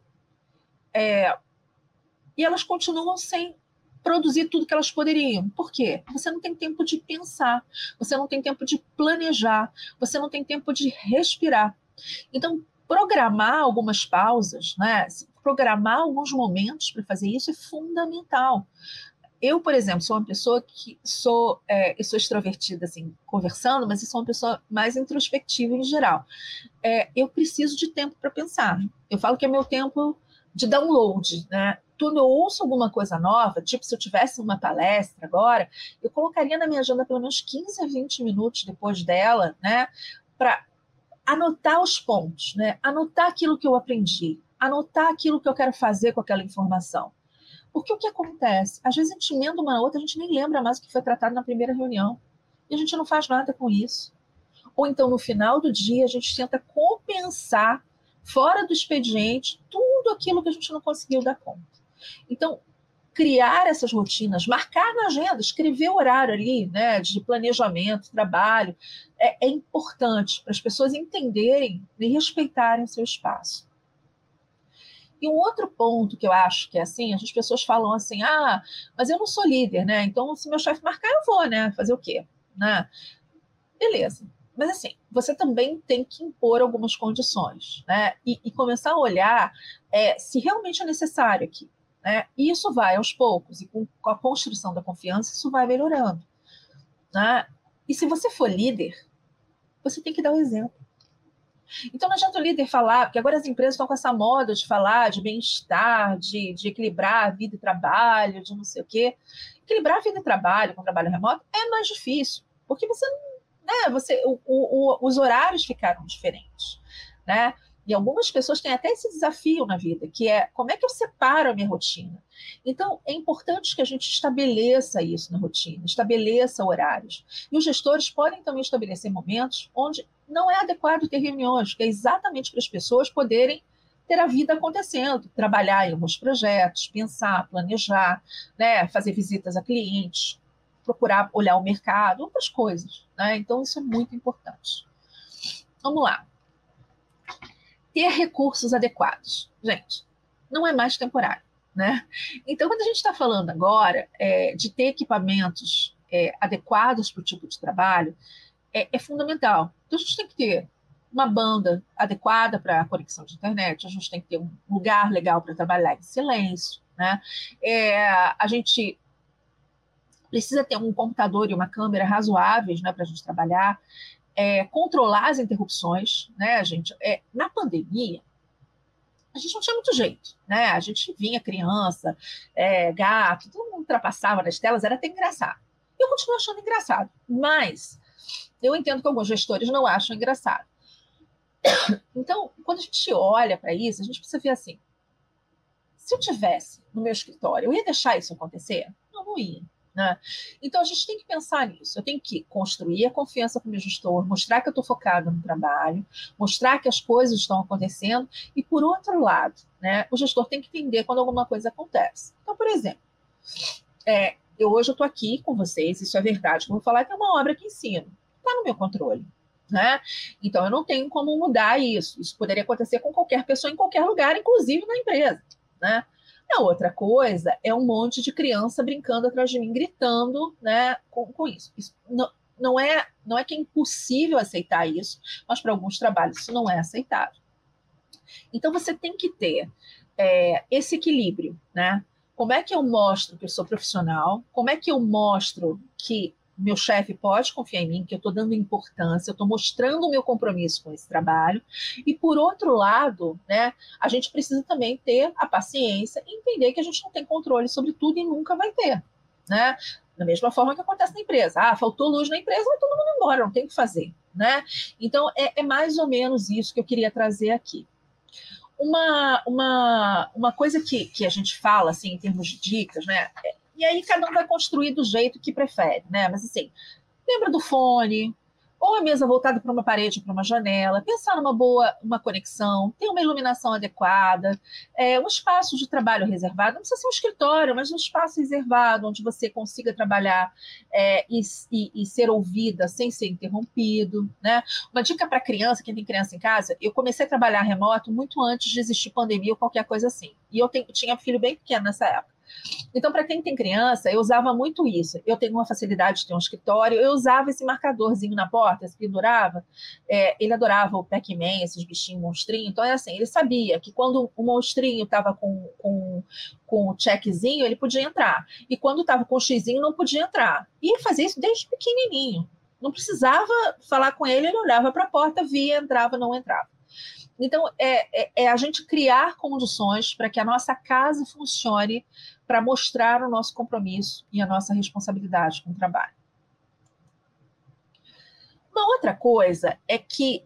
é, e elas continuam sem produzir tudo que elas poderiam. Por quê? Você não tem tempo de pensar, você não tem tempo de planejar, você não tem tempo de respirar. Então, programar algumas pausas, né? programar alguns momentos para fazer isso é fundamental. Eu, por exemplo, sou uma pessoa que sou, é, eu sou extrovertida, assim, conversando, mas eu sou uma pessoa mais introspectiva em geral. É, eu preciso de tempo para pensar. Eu falo que é meu tempo de download, né? Quando eu ouço alguma coisa nova, tipo se eu tivesse uma palestra agora, eu colocaria na minha agenda pelo menos 15 a 20 minutos depois dela, né? Para anotar os pontos, né? Anotar aquilo que eu aprendi, anotar aquilo que eu quero fazer com aquela informação. Porque o que acontece? Às vezes a gente emenda uma outra, a gente nem lembra mais o que foi tratado na primeira reunião. E a gente não faz nada com isso. Ou então, no final do dia, a gente tenta compensar fora do expediente, tudo aquilo que a gente não conseguiu dar conta. Então, criar essas rotinas, marcar na agenda, escrever o horário ali, né, de planejamento, trabalho, é, é importante para as pessoas entenderem e respeitarem o seu espaço. E um outro ponto que eu acho que é assim, as pessoas falam assim, ah, mas eu não sou líder, né? Então, se meu chefe marcar, eu vou, né? Fazer o quê? Né? Beleza. Mas assim, você também tem que impor algumas condições, né? E, e começar a olhar é, se realmente é necessário aqui. Né? E isso vai aos poucos, e com, com a construção da confiança, isso vai melhorando. Né? E se você for líder, você tem que dar o exemplo. Então não adianta o líder falar, porque agora as empresas estão com essa moda de falar de bem-estar, de, de equilibrar vida e trabalho, de não sei o quê. Equilibrar vida e trabalho com trabalho remoto é mais difícil, porque você né, você, o, o, os horários ficaram diferentes, né? E algumas pessoas têm até esse desafio na vida, que é como é que eu separo a minha rotina? Então, é importante que a gente estabeleça isso na rotina, estabeleça horários. E os gestores podem também estabelecer momentos onde não é adequado ter reuniões, que é exatamente para as pessoas poderem ter a vida acontecendo, trabalhar em alguns projetos, pensar, planejar, né, fazer visitas a clientes, procurar olhar o mercado, outras coisas. Né? Então, isso é muito importante. Vamos lá. Ter recursos adequados. Gente, não é mais temporário. Né? Então, quando a gente está falando agora é, de ter equipamentos é, adequados para o tipo de trabalho, é, é, fundamental. Então, a gente tem que ter uma banda adequada para a conexão de internet, a gente tem que ter um lugar legal para trabalhar em silêncio. Né? É, a gente precisa ter um computador e uma câmera razoáveis né, para a gente trabalhar, é, controlar as interrupções, né, gente? É, na pandemia, a gente não tinha muito jeito, né? A gente vinha criança, é, gato, todo mundo ultrapassava nas telas, era até engraçado. Eu continuo achando engraçado, mas eu entendo que alguns gestores não acham engraçado. Então, quando a gente olha para isso, a gente precisa ver assim: se eu tivesse no meu escritório, eu ia deixar isso acontecer? Não, não ia. Né? Então, a gente tem que pensar nisso. Eu tenho que construir a confiança com o meu gestor, mostrar que eu estou focado no trabalho, mostrar que as coisas estão acontecendo. E, por outro lado, né, o gestor tem que entender quando alguma coisa acontece. Então, por exemplo, é, eu hoje estou aqui com vocês, isso é verdade. Eu vou falar que é uma obra em cima. Está no meu controle. Né? Então, eu não tenho como mudar isso. Isso poderia acontecer com qualquer pessoa em qualquer lugar, inclusive na empresa. Né? A outra coisa é um monte de criança brincando atrás de mim, gritando né, com, com isso. isso não, não, é, não é que é impossível aceitar isso, mas para alguns trabalhos isso não é aceitável. Então você tem que ter é, esse equilíbrio, né? Como é que eu mostro que eu sou profissional? Como é que eu mostro que meu chefe pode confiar em mim, que eu estou dando importância, eu estou mostrando o meu compromisso com esse trabalho. E por outro lado, né, a gente precisa também ter a paciência e entender que a gente não tem controle sobre tudo e nunca vai ter. Né? Da mesma forma que acontece na empresa. Ah, faltou luz na empresa, vai todo mundo embora, não tem o que fazer. Né? Então, é, é mais ou menos isso que eu queria trazer aqui. Uma, uma, uma coisa que, que a gente fala, assim, em termos de dicas, né? E aí cada um vai construir do jeito que prefere, né? Mas assim, lembra do fone, ou a mesa voltada para uma parede, para uma janela, pensar numa boa uma conexão, ter uma iluminação adequada, é, um espaço de trabalho reservado, não precisa ser um escritório, mas um espaço reservado onde você consiga trabalhar é, e, e, e, ser ouvida sem ser interrompido. Né? Uma dica para criança, quem tem criança em casa, eu comecei a trabalhar remoto muito antes de existir pandemia ou qualquer coisa assim. E eu tenho, tinha filho bem pequeno nessa época. Então, para quem tem criança, eu usava muito isso. Eu tenho uma facilidade de ter um escritório, eu usava esse marcadorzinho na porta, se pendurava. É, ele adorava o Pac-Man, esses bichinhos monstrinhos. Então, é assim, ele sabia que quando o monstrinho estava com, com, com o checkzinho, ele podia entrar. E quando estava com o xizinho, não podia entrar. E fazia isso desde pequenininho. Não precisava falar com ele, ele olhava para a porta, via, entrava, não entrava. Então, é, é, é, a gente criar condições para que a nossa casa funcione para mostrar o nosso compromisso e a nossa responsabilidade com o trabalho. Uma outra coisa é que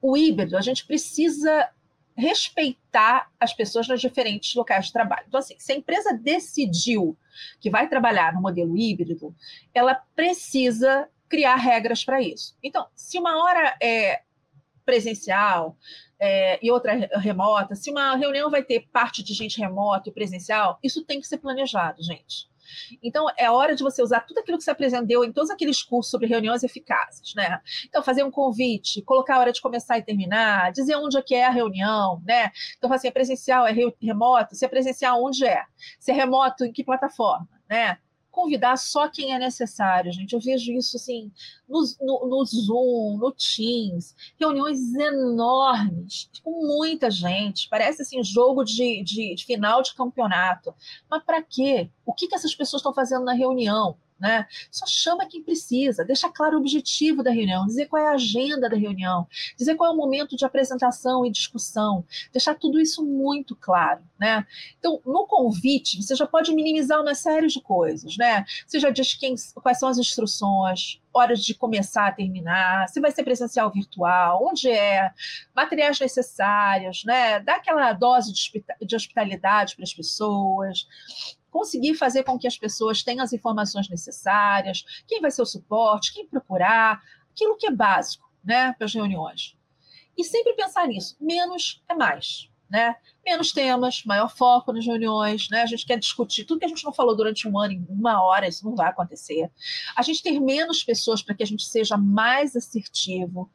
o híbrido, a gente precisa respeitar as pessoas nos diferentes locais de trabalho. Então, assim, se a empresa decidiu que vai trabalhar no modelo híbrido, ela precisa criar regras para isso. Então, se uma hora é presencial, é, e outra remota, se uma reunião vai ter parte de gente remota e presencial, isso tem que ser planejado, gente. Então, é hora de você usar tudo aquilo que você aprendeu em todos aqueles cursos sobre reuniões eficazes, né? Então, fazer um convite, colocar a hora de começar e terminar, dizer onde é que é a reunião, né? Então, assim, é presencial, é remoto, se é presencial, onde é? Se é remoto, em que plataforma, né? Convidar só quem é necessário, gente. Eu vejo isso assim no, no, no Zoom, no Teams, reuniões enormes, com muita gente. Parece assim jogo de, de, de final de campeonato. Mas para quê? O que, que essas pessoas estão fazendo na reunião? Né? Só chama quem precisa, deixa claro o objetivo da reunião, dizer qual é a agenda da reunião, dizer qual é o momento de apresentação e discussão, deixar tudo isso muito claro. Né? Então, no convite, você já pode minimizar uma série de coisas. Né? Você já diz quem, quais são as instruções, horas de começar a terminar, se vai ser presencial ou virtual, onde é, materiais necessários, né? dá aquela dose de hospitalidade para as pessoas conseguir fazer com que as pessoas tenham as informações necessárias, quem vai ser o suporte, quem procurar, aquilo que é básico né, para as reuniões. E sempre pensar nisso, menos é mais. Né? Menos temas, maior foco nas reuniões, né? A gente quer discutir tudo que a gente não falou durante um ano em uma hora, isso não vai acontecer. A gente ter menos pessoas para que a gente seja mais assertivo.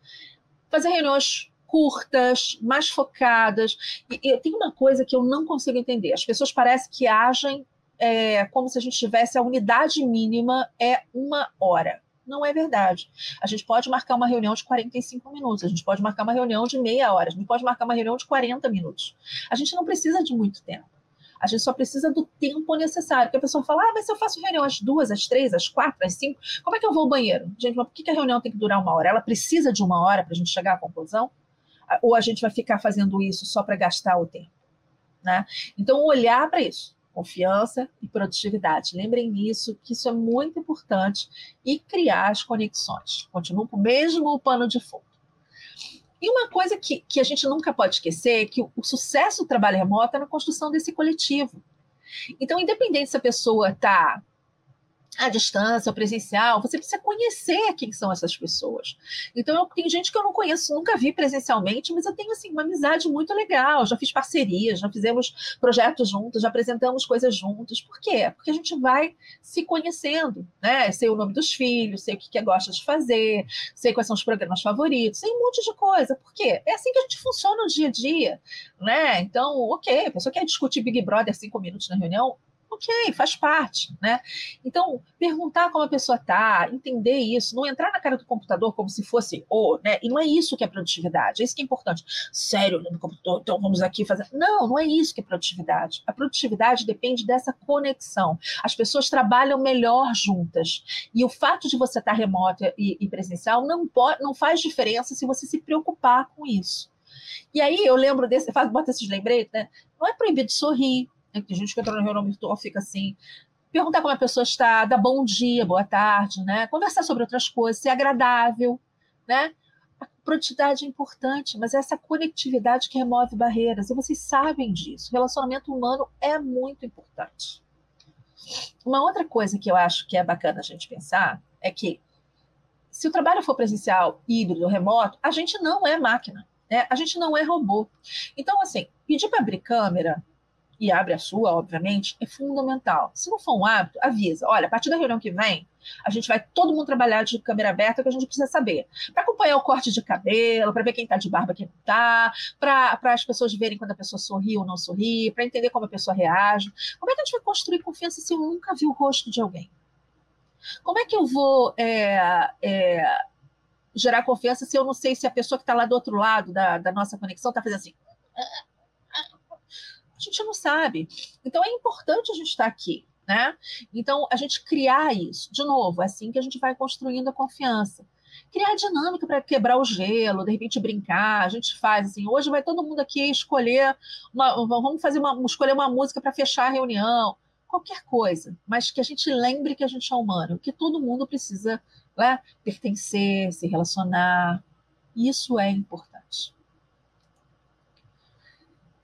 Fazer reuniões curtas, mais focadas. E, e tem uma coisa que eu não consigo entender: as pessoas parecem que agem é como se a gente tivesse a unidade mínima é uma hora. Não é verdade. A gente pode marcar uma reunião de 45 minutos, a gente pode marcar uma reunião de meia hora, a gente pode marcar uma reunião de 40 minutos. A gente não precisa de muito tempo. A gente só precisa do tempo necessário. Porque a pessoa fala, ah, mas se eu faço reunião às duas, às três, às quatro, às cinco, como é que eu vou ao banheiro? Gente, mas por que a reunião tem que durar uma hora? Ela precisa de uma hora para a gente chegar à conclusão? Ou a gente vai ficar fazendo isso só para gastar o tempo? Né? Então, olhar para isso confiança e produtividade. Lembrem disso, que isso é muito importante e criar as conexões. Continuo com o mesmo pano de fundo. E uma coisa que, que a gente nunca pode esquecer é que o, o sucesso do trabalho remoto é na construção desse coletivo. Então, independente se a pessoa está à distância, ao presencial, você precisa conhecer quem são essas pessoas. Então, eu, tem gente que eu não conheço, nunca vi presencialmente, mas eu tenho assim uma amizade muito legal. Já fiz parcerias, já fizemos projetos juntos, já apresentamos coisas juntos. Por quê? Porque a gente vai se conhecendo, né? Sei o nome dos filhos, sei o que, que gosta de fazer, sei quais são os programas favoritos, sei um monte de coisa. Por quê? É assim que a gente funciona no dia a dia, né? Então, ok, a pessoa quer discutir Big Brother cinco minutos na reunião, ok, faz parte, né? Então, perguntar como a pessoa está, entender isso, não entrar na cara do computador como se fosse o, oh, né? E não é isso que é produtividade, é isso que é importante. Sério, no computador, então vamos aqui fazer. Não, não é isso que é produtividade. A produtividade depende dessa conexão. As pessoas trabalham melhor juntas. E o fato de você estar remota e, e presencial não, pode, não faz diferença se você se preocupar com isso. E aí eu lembro desse, bota esses lembretes, né? Não é proibido sorrir, né? Tem gente que entra na reunião virtual fica assim. Perguntar como a pessoa está, dar bom dia, boa tarde, né? Conversar sobre outras coisas, ser agradável, né? A produtividade é importante, mas é essa conectividade que remove barreiras, e vocês sabem disso. O relacionamento humano é muito importante. Uma outra coisa que eu acho que é bacana a gente pensar é que se o trabalho for presencial, híbrido, remoto, a gente não é máquina, né? a gente não é robô. Então, assim, pedir para abrir câmera e abre a sua, obviamente, é fundamental. Se não for um hábito, avisa. Olha, a partir da reunião que vem, a gente vai todo mundo trabalhar de câmera aberta, que a gente precisa saber. Para acompanhar o corte de cabelo, para ver quem está de barba, quem não está, para as pessoas verem quando a pessoa sorri ou não sorri, para entender como a pessoa reage. Como é que a gente vai construir confiança se eu nunca vi o rosto de alguém? Como é que eu vou é, é, gerar confiança se eu não sei se a pessoa que está lá do outro lado da, da nossa conexão está fazendo assim? A gente não sabe. Então é importante a gente estar aqui, né? Então a gente criar isso. De novo, é assim que a gente vai construindo a confiança. Criar dinâmica para quebrar o gelo, de repente brincar. A gente faz assim. Hoje vai todo mundo aqui escolher uma, vamos fazer uma, escolher uma música para fechar a reunião. Qualquer coisa, mas que a gente lembre que a gente é humano, que todo mundo precisa né, pertencer, se relacionar. Isso é importante.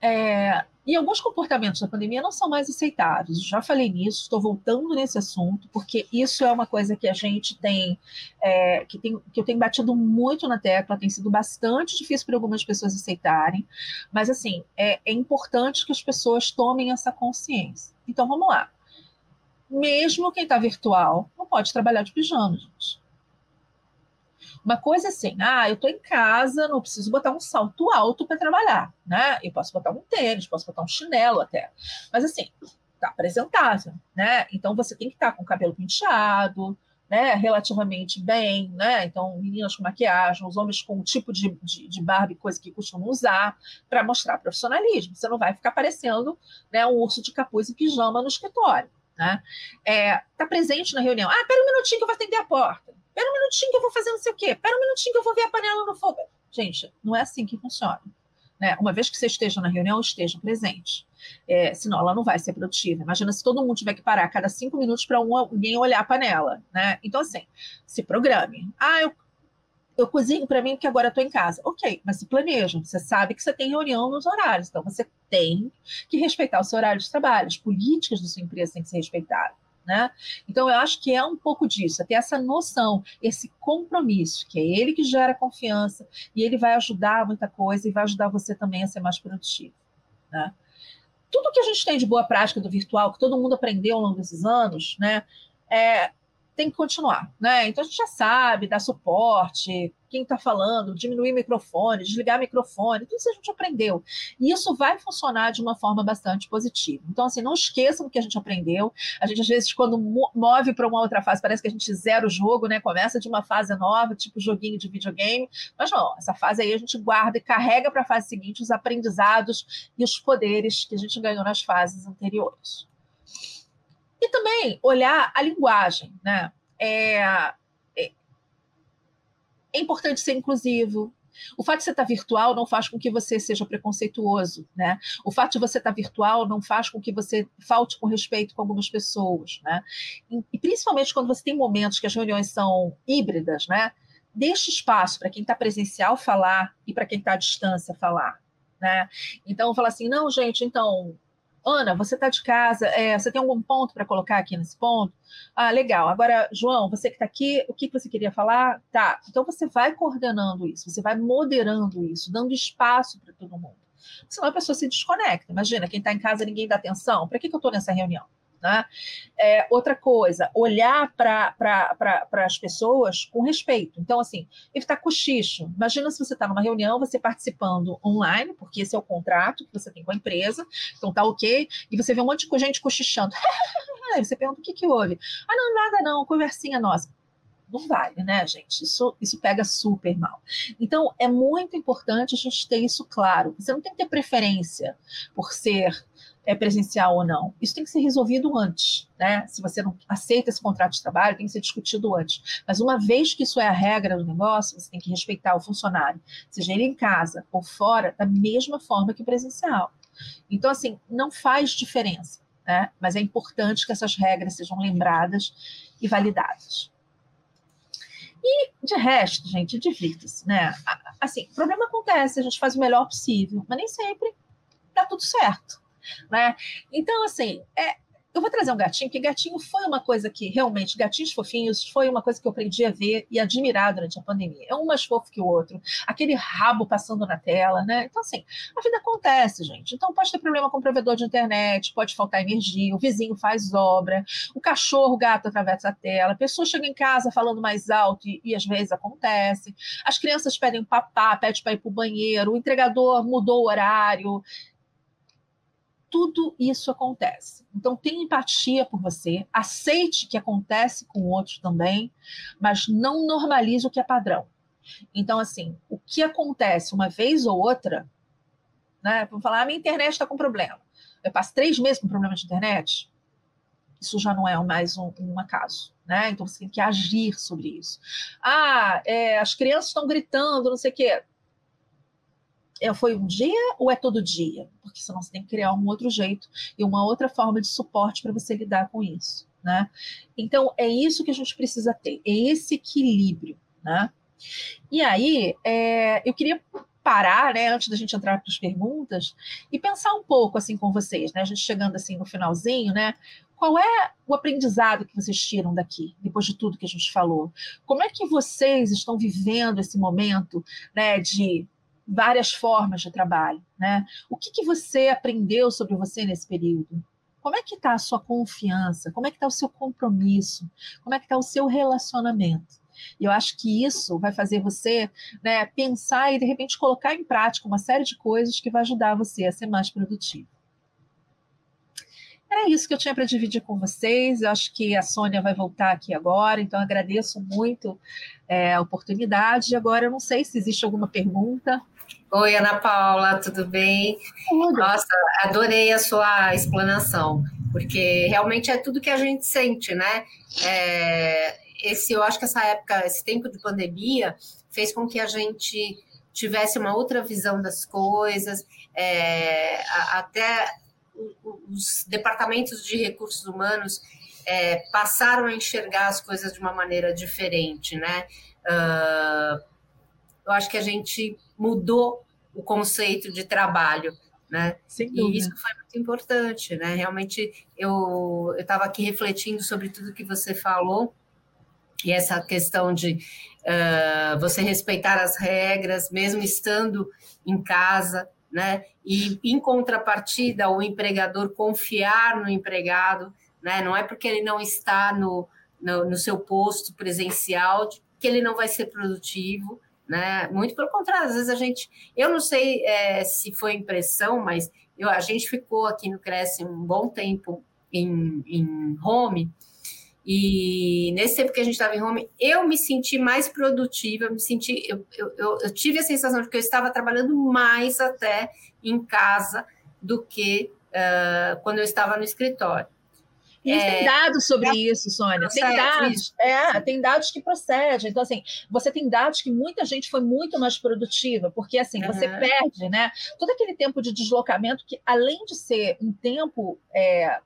É, e alguns comportamentos da pandemia não são mais aceitáveis. Já falei nisso, estou voltando nesse assunto, porque isso é uma coisa que a gente tem, é, que, tem que eu tenho batido muito na tecla, tem sido bastante difícil para algumas pessoas aceitarem, mas assim, é, é importante que as pessoas tomem essa consciência. Então vamos lá. Mesmo quem está virtual não pode trabalhar de pijama, gente. Uma coisa assim, ah, eu estou em casa, não preciso botar um salto alto para trabalhar, né? Eu posso botar um tênis, posso botar um chinelo até. Mas assim, tá apresentável, né? Então você tem que estar tá com o cabelo penteado, né, relativamente bem, né? Então, meninas com maquiagem, os homens com o tipo de, de, de barba e coisa que costumam usar para mostrar profissionalismo. Você não vai ficar parecendo né, um urso de capuz e pijama no escritório. Né? É, tá presente na reunião. Ah, pera um minutinho que eu vou atender a porta. Pera um minutinho que eu vou fazer não sei o quê. Pera um minutinho que eu vou ver a panela no fogo. Gente, não é assim que funciona. Né? Uma vez que você esteja na reunião, esteja presente. É, senão ela não vai ser produtiva. Imagina se todo mundo tiver que parar a cada cinco minutos para um, alguém olhar a panela. Né? Então, assim, se programe. Ah, eu, eu cozinho para mim porque agora estou em casa. Ok, mas se planeja. Você sabe que você tem reunião nos horários. Então, você tem que respeitar o seu horário de trabalho. As políticas da sua empresa têm que ser respeitadas. Né? Então, eu acho que é um pouco disso, é ter essa noção, esse compromisso, que é ele que gera confiança e ele vai ajudar muita coisa e vai ajudar você também a ser mais produtivo. Né? Tudo que a gente tem de boa prática do virtual, que todo mundo aprendeu ao longo desses anos, né, é, tem que continuar, né? Então a gente já sabe dar suporte, quem está falando, diminuir o microfone, desligar o microfone, tudo isso a gente aprendeu. E isso vai funcionar de uma forma bastante positiva. Então, assim, não esqueçam do que a gente aprendeu. A gente, às vezes, quando move para uma outra fase, parece que a gente zera o jogo, né? Começa de uma fase nova, tipo joguinho de videogame. Mas não, essa fase aí a gente guarda e carrega para a fase seguinte os aprendizados e os poderes que a gente ganhou nas fases anteriores. E também olhar a linguagem, né? É, é, é importante ser inclusivo, o fato de você estar virtual não faz com que você seja preconceituoso, né? O fato de você estar virtual não faz com que você falte com respeito com algumas pessoas, né? E, e principalmente quando você tem momentos que as reuniões são híbridas, né? Deixe espaço para quem está presencial falar e para quem está à distância falar, né? Então, falar assim, não, gente, então Ana, você está de casa, é, você tem algum ponto para colocar aqui nesse ponto? Ah, legal. Agora, João, você que está aqui, o que você queria falar? Tá. Então você vai coordenando isso, você vai moderando isso, dando espaço para todo mundo. Senão a pessoa se desconecta. Imagina, quem está em casa, ninguém dá atenção. Para que, que eu estou nessa reunião? Né? É, outra coisa, olhar para as pessoas com respeito. Então, assim, evitar cochicho. Imagina se você está numa reunião, você participando online, porque esse é o contrato que você tem com a empresa, então tá ok, e você vê um monte de gente cochichando. [LAUGHS] Aí você pergunta o que, que houve. Ah, não, nada não, conversinha nossa não vale, né, gente? Isso, isso pega super mal. Então, é muito importante a gente ter isso claro. Você não tem que ter preferência por ser é presencial ou não. Isso tem que ser resolvido antes, né? Se você não aceita esse contrato de trabalho, tem que ser discutido antes. Mas uma vez que isso é a regra do negócio, você tem que respeitar o funcionário, seja ele em casa ou fora, da mesma forma que presencial. Então, assim, não faz diferença, né? Mas é importante que essas regras sejam lembradas e validadas. E de resto, gente, divirta-se, né? Assim, o problema acontece, a gente faz o melhor possível, mas nem sempre dá tudo certo né? Então, assim, é, eu vou trazer um gatinho, que gatinho foi uma coisa que realmente, gatinhos fofinhos, foi uma coisa que eu aprendi a ver e admirar durante a pandemia. É um mais fofo que o outro, aquele rabo passando na tela, né? Então, assim, a vida acontece, gente. Então, pode ter problema com o provedor de internet, pode faltar energia, o vizinho faz obra, o cachorro, o gato atravessa a tela, a pessoa chega em casa falando mais alto e, e às vezes acontece, as crianças pedem papá, pede para ir para o banheiro, o entregador mudou o horário tudo isso acontece. Então, tenha empatia por você, aceite que acontece com outros também, mas não normalize o que é padrão. Então, assim, o que acontece uma vez ou outra, né? Vamos falar, a ah, minha internet está com problema. Eu passo três meses com problema de internet. Isso já não é mais um, um acaso. Né? Então você tem que agir sobre isso. Ah, é, as crianças estão gritando, não sei o quê é, foi um dia ou é todo dia? Porque senão você tem que criar um outro jeito e uma outra forma de suporte para você lidar com isso. Né? Então, é isso que a gente precisa ter, é esse equilíbrio. Né? E aí, é, eu queria parar, né, antes da gente entrar para as perguntas, e pensar um pouco assim com vocês, né? A gente chegando assim no finalzinho, né? Qual é o aprendizado que vocês tiram daqui, depois de tudo que a gente falou? Como é que vocês estão vivendo esse momento, né, de várias formas de trabalho, né? O que, que você aprendeu sobre você nesse período? Como é que está a sua confiança? Como é que está o seu compromisso? Como é que está o seu relacionamento? E eu acho que isso vai fazer você né, pensar e, de repente, colocar em prática uma série de coisas que vai ajudar você a ser mais produtivo. Era isso que eu tinha para dividir com vocês. Eu acho que a Sônia vai voltar aqui agora, então agradeço muito é, a oportunidade. Agora, eu não sei se existe alguma pergunta. Oi, Ana Paula, tudo bem? Tudo. Nossa, adorei a sua explanação, porque realmente é tudo que a gente sente, né? É, esse, eu acho que essa época, esse tempo de pandemia, fez com que a gente tivesse uma outra visão das coisas, é, até os departamentos de recursos humanos é, passaram a enxergar as coisas de uma maneira diferente, né? Uh, eu acho que a gente mudou o conceito de trabalho, né? E isso foi muito importante, né? Realmente eu estava aqui refletindo sobre tudo que você falou e essa questão de uh, você respeitar as regras, mesmo estando em casa, né? E em contrapartida, o empregador confiar no empregado, né? Não é porque ele não está no, no, no seu posto presencial que ele não vai ser produtivo, né? Muito pelo contrário, às vezes a gente, eu não sei é, se foi impressão, mas eu, a gente ficou aqui no Cresce um bom tempo em, em home, e nesse tempo que a gente estava em home, eu me senti mais produtiva, eu me senti, eu, eu, eu, tive a sensação de que eu estava trabalhando mais até em casa do que uh, quando eu estava no escritório. E é, tem dados sobre é, isso, Sônia. Tem dados, é, tem dados que procedem. Então, assim, você tem dados que muita gente foi muito mais produtiva, porque assim, uhum. você perde, né? Todo aquele tempo de deslocamento que, além de ser um tempo é,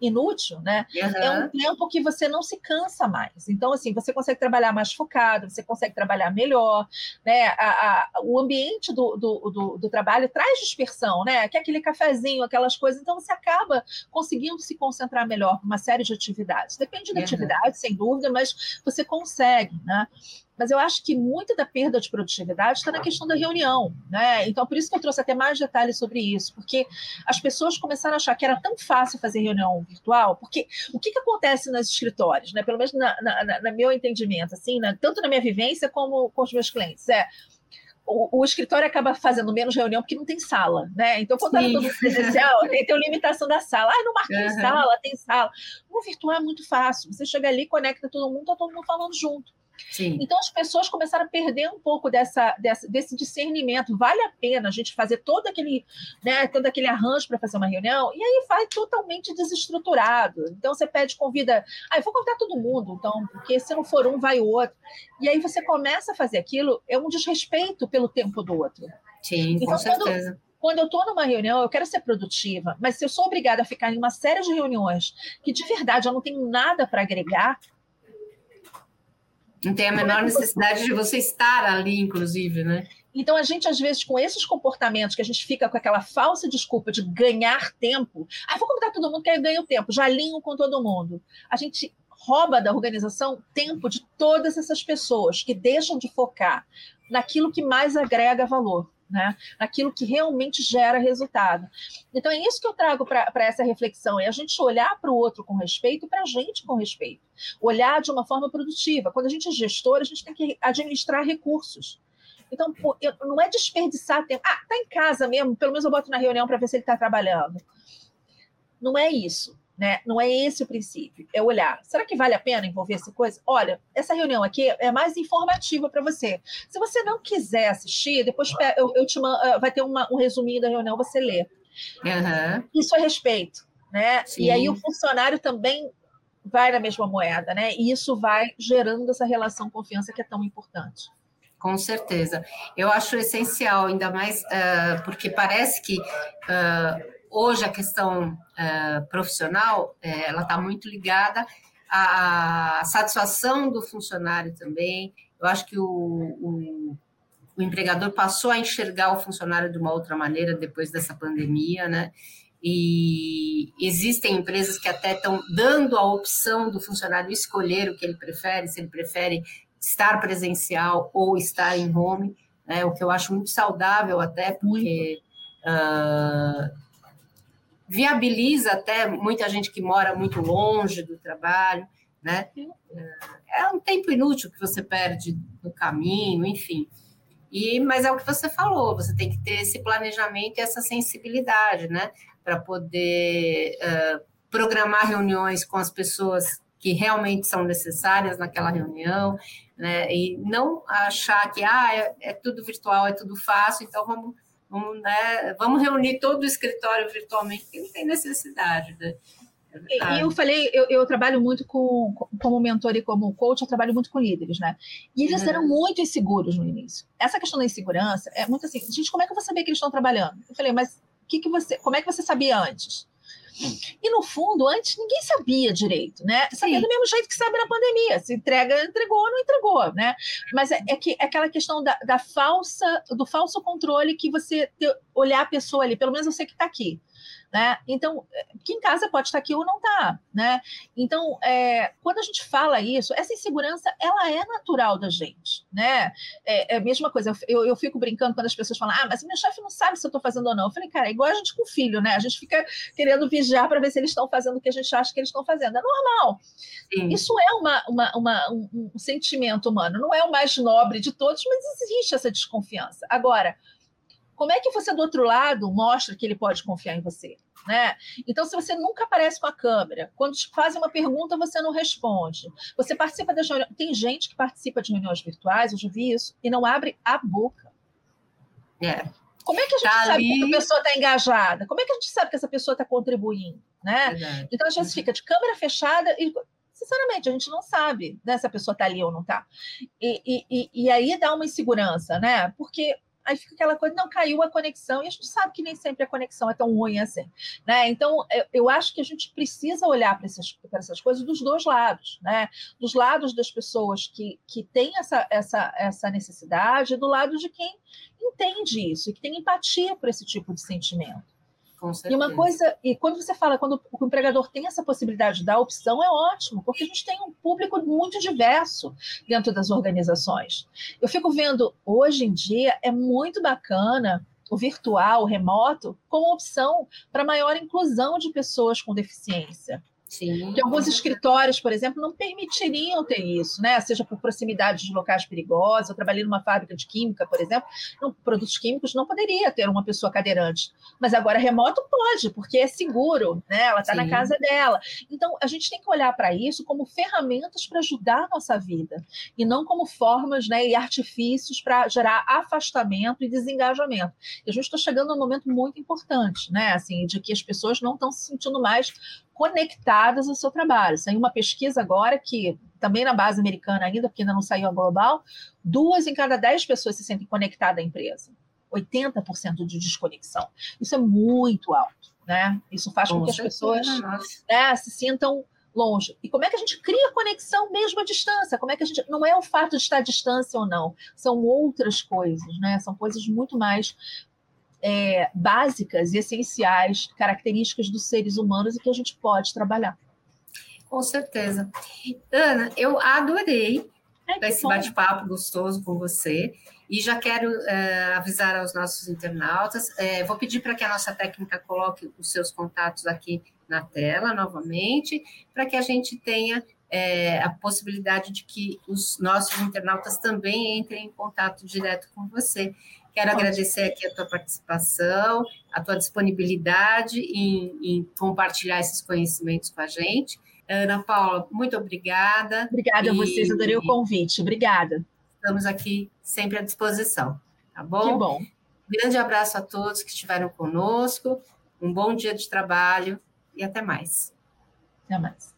inútil, né? Uhum. É um tempo que você não se cansa mais. Então, assim, você consegue trabalhar mais focado, você consegue trabalhar melhor, né? A, a, o ambiente do, do, do, do, trabalho traz dispersão, né? Que é aquele cafezinho, aquelas coisas. Então, você acaba conseguindo se concentrar melhor para uma série de atividades. Depende da uhum. atividade, sem dúvida, mas você consegue, né? Mas eu acho que muita da perda de produtividade está na questão da reunião, né? Então, por isso que eu trouxe até mais detalhes sobre isso, porque as pessoas começaram a achar que era tão fácil fazer reunião virtual, porque o que, que acontece nos escritórios, né? Pelo menos na, na, na, na meu entendimento, assim, né? tanto na minha vivência como com os meus clientes, é o, o, escritório acaba fazendo menos reunião porque não tem sala, né? Então, quando era todo presencial, tem, tem uma limitação da sala. Ah, não marquei uhum. sala, tem sala. No virtual é muito fácil. Você chega ali, conecta todo mundo, tá todo mundo falando junto. Sim. Então as pessoas começaram a perder um pouco dessa, dessa, desse discernimento. Vale a pena a gente fazer todo aquele, né, todo aquele arranjo para fazer uma reunião, e aí vai totalmente desestruturado. Então você pede, convida, ah, eu vou convidar todo mundo, então, porque se não for um, vai o outro. E aí você começa a fazer aquilo, é um desrespeito pelo tempo do outro. Sim, então, com certeza. Quando, quando eu estou numa reunião, eu quero ser produtiva, mas se eu sou obrigada a ficar em uma série de reuniões que de verdade eu não tenho nada para agregar, não tem a menor necessidade de você estar ali, inclusive, né? Então, a gente, às vezes, com esses comportamentos, que a gente fica com aquela falsa desculpa de ganhar tempo, ah, vou convidar todo mundo que aí ganha o tempo, já alinho com todo mundo. A gente rouba da organização tempo de todas essas pessoas que deixam de focar naquilo que mais agrega valor né? naquilo que realmente gera resultado. Então é isso que eu trago para essa reflexão, é a gente olhar para o outro com respeito e para a gente com respeito. Olhar de uma forma produtiva. Quando a gente é gestor, a gente tem que administrar recursos. Então, pô, eu, não é desperdiçar tempo. Ah, tá em casa mesmo, pelo menos eu boto na reunião para ver se ele está trabalhando. Não é isso. Né? Não é esse o princípio. É olhar. Será que vale a pena envolver essa coisa? Olha, essa reunião aqui é mais informativa para você. Se você não quiser assistir, depois eu, eu te mando, ah, vai ter uma, um resuminho da reunião, você lê. Uhum. Isso é respeito. Né? E aí o funcionário também vai na mesma moeda, né? E isso vai gerando essa relação confiança que é tão importante. Com certeza. Eu acho essencial, ainda mais uh, porque parece que uh, hoje a questão uh, profissional uh, ela está muito ligada à satisfação do funcionário também. Eu acho que o, o, o, empregador passou a enxergar o funcionário de uma outra maneira depois dessa pandemia, né? E existem empresas que até estão dando a opção do funcionário escolher o que ele prefere, se ele prefere estar presencial ou estar em home, né? O que eu acho muito saudável até porque uh, viabiliza até muita gente que mora muito longe do trabalho, né? É um tempo inútil que você perde no caminho, enfim. E, mas é o que você falou, você tem que ter esse planejamento e essa sensibilidade, né? Para poder uh, programar reuniões com as pessoas que realmente são necessárias naquela reunião, né? E não achar que ah, é, é tudo virtual, é tudo fácil, então vamos Vamos, né, vamos reunir todo o escritório virtualmente, porque não tem necessidade. Né? E eu falei, eu, eu, trabalho muito com, como mentor e como coach, eu trabalho muito com líderes, né? E eles uhum. eram muito inseguros no início. Essa questão da insegurança é muito assim, gente, como é que eu vou saber que eles estão trabalhando? Eu falei, mas que que você, como é que você sabia antes? E no fundo, antes ninguém sabia direito, né? Sabia Sim. do mesmo jeito que sabe na pandemia. Se entrega, entregou ou não entregou, né? Mas é, é, que, é aquela questão da, da, falsa, do falso controle que você olhar a pessoa ali, pelo menos eu sei que está aqui. Né? Então, que em casa pode estar aqui ou não está, né? Então, é, quando a gente fala isso, essa insegurança, ela é natural da gente, né? É, é a mesma coisa, eu, eu fico brincando quando as pessoas falam, ah, mas meu chefe não sabe se eu estou fazendo ou não. Eu falei, cara, é igual a gente com filho, né? A gente fica querendo vigiar para ver se eles estão fazendo o que a gente acha que eles estão fazendo. É normal. Sim. Isso é uma, uma, uma um, um sentimento humano, não é o mais nobre de todos, mas existe essa desconfiança. Agora, como é que você do outro lado mostra que ele pode confiar em você? Né? Então, se você nunca aparece com a câmera, quando te fazem uma pergunta, você não responde. Você participa das reuniões. Tem gente que participa de reuniões virtuais, eu já vi isso, e não abre a boca. É. Como é que a gente tá sabe ali... que a pessoa está engajada? Como é que a gente sabe que essa pessoa está contribuindo? Né? Então, a gente fica de câmera fechada e sinceramente, a gente não sabe né, se a pessoa está ali ou não está. E, e, e, aí dá uma insegurança, né? Porque aí fica aquela coisa, não, caiu a conexão, e a gente sabe que nem sempre a conexão é tão ruim assim. Né? Então, eu acho que a gente precisa olhar para essas, essas coisas dos dois lados, né? Dos lados das pessoas que, que têm essa, essa, essa necessidade, do lado de quem entende isso e que tem empatia por esse tipo de sentimento. E uma coisa, e quando você fala, quando o empregador tem essa possibilidade de dar opção, é ótimo, porque a gente tem um público muito diverso dentro das organizações. Eu fico vendo, hoje em dia, é muito bacana o virtual, o remoto, como opção para maior inclusão de pessoas com deficiência. Sim. Que alguns escritórios, por exemplo, não permitiriam ter isso, né? Seja por proximidade de locais perigosos. Eu trabalhei numa fábrica de química, por exemplo, não, produtos químicos não poderia ter uma pessoa cadeirante. Mas agora remoto pode, porque é seguro, né? Ela está na casa dela. Então, a gente tem que olhar para isso como ferramentas para ajudar a nossa vida, e não como formas né, e artifícios para gerar afastamento e desengajamento. E a gente está chegando a um momento muito importante, né? Assim, de que as pessoas não estão se sentindo mais conectadas ao seu trabalho. Saiu uma pesquisa agora que, também na base americana ainda, porque ainda não saiu a global, duas em cada dez pessoas se sentem conectadas à empresa. 80% de desconexão. Isso é muito alto, né? Isso faz com, com que as pessoas né, se sintam longe. E como é que a gente cria conexão mesmo à distância? Como é que a gente não é o fato de estar à distância ou não, são outras coisas, né? São coisas muito mais é, básicas e essenciais, características dos seres humanos e que a gente pode trabalhar. Com certeza. Ana, eu adorei é, esse bate-papo gostoso com você. E já quero é, avisar aos nossos internautas. É, vou pedir para que a nossa técnica coloque os seus contatos aqui na tela novamente, para que a gente tenha é, a possibilidade de que os nossos internautas também entrem em contato direto com você. Quero agradecer aqui a tua participação, a tua disponibilidade em, em, compartilhar esses conhecimentos com a gente. Ana Paula, muito obrigada. Obrigada e, a vocês, adorei o convite. Obrigada. Estamos aqui sempre à disposição, tá bom? Que bom. Grande abraço a todos que estiveram conosco, um bom dia de trabalho e até mais. Até mais.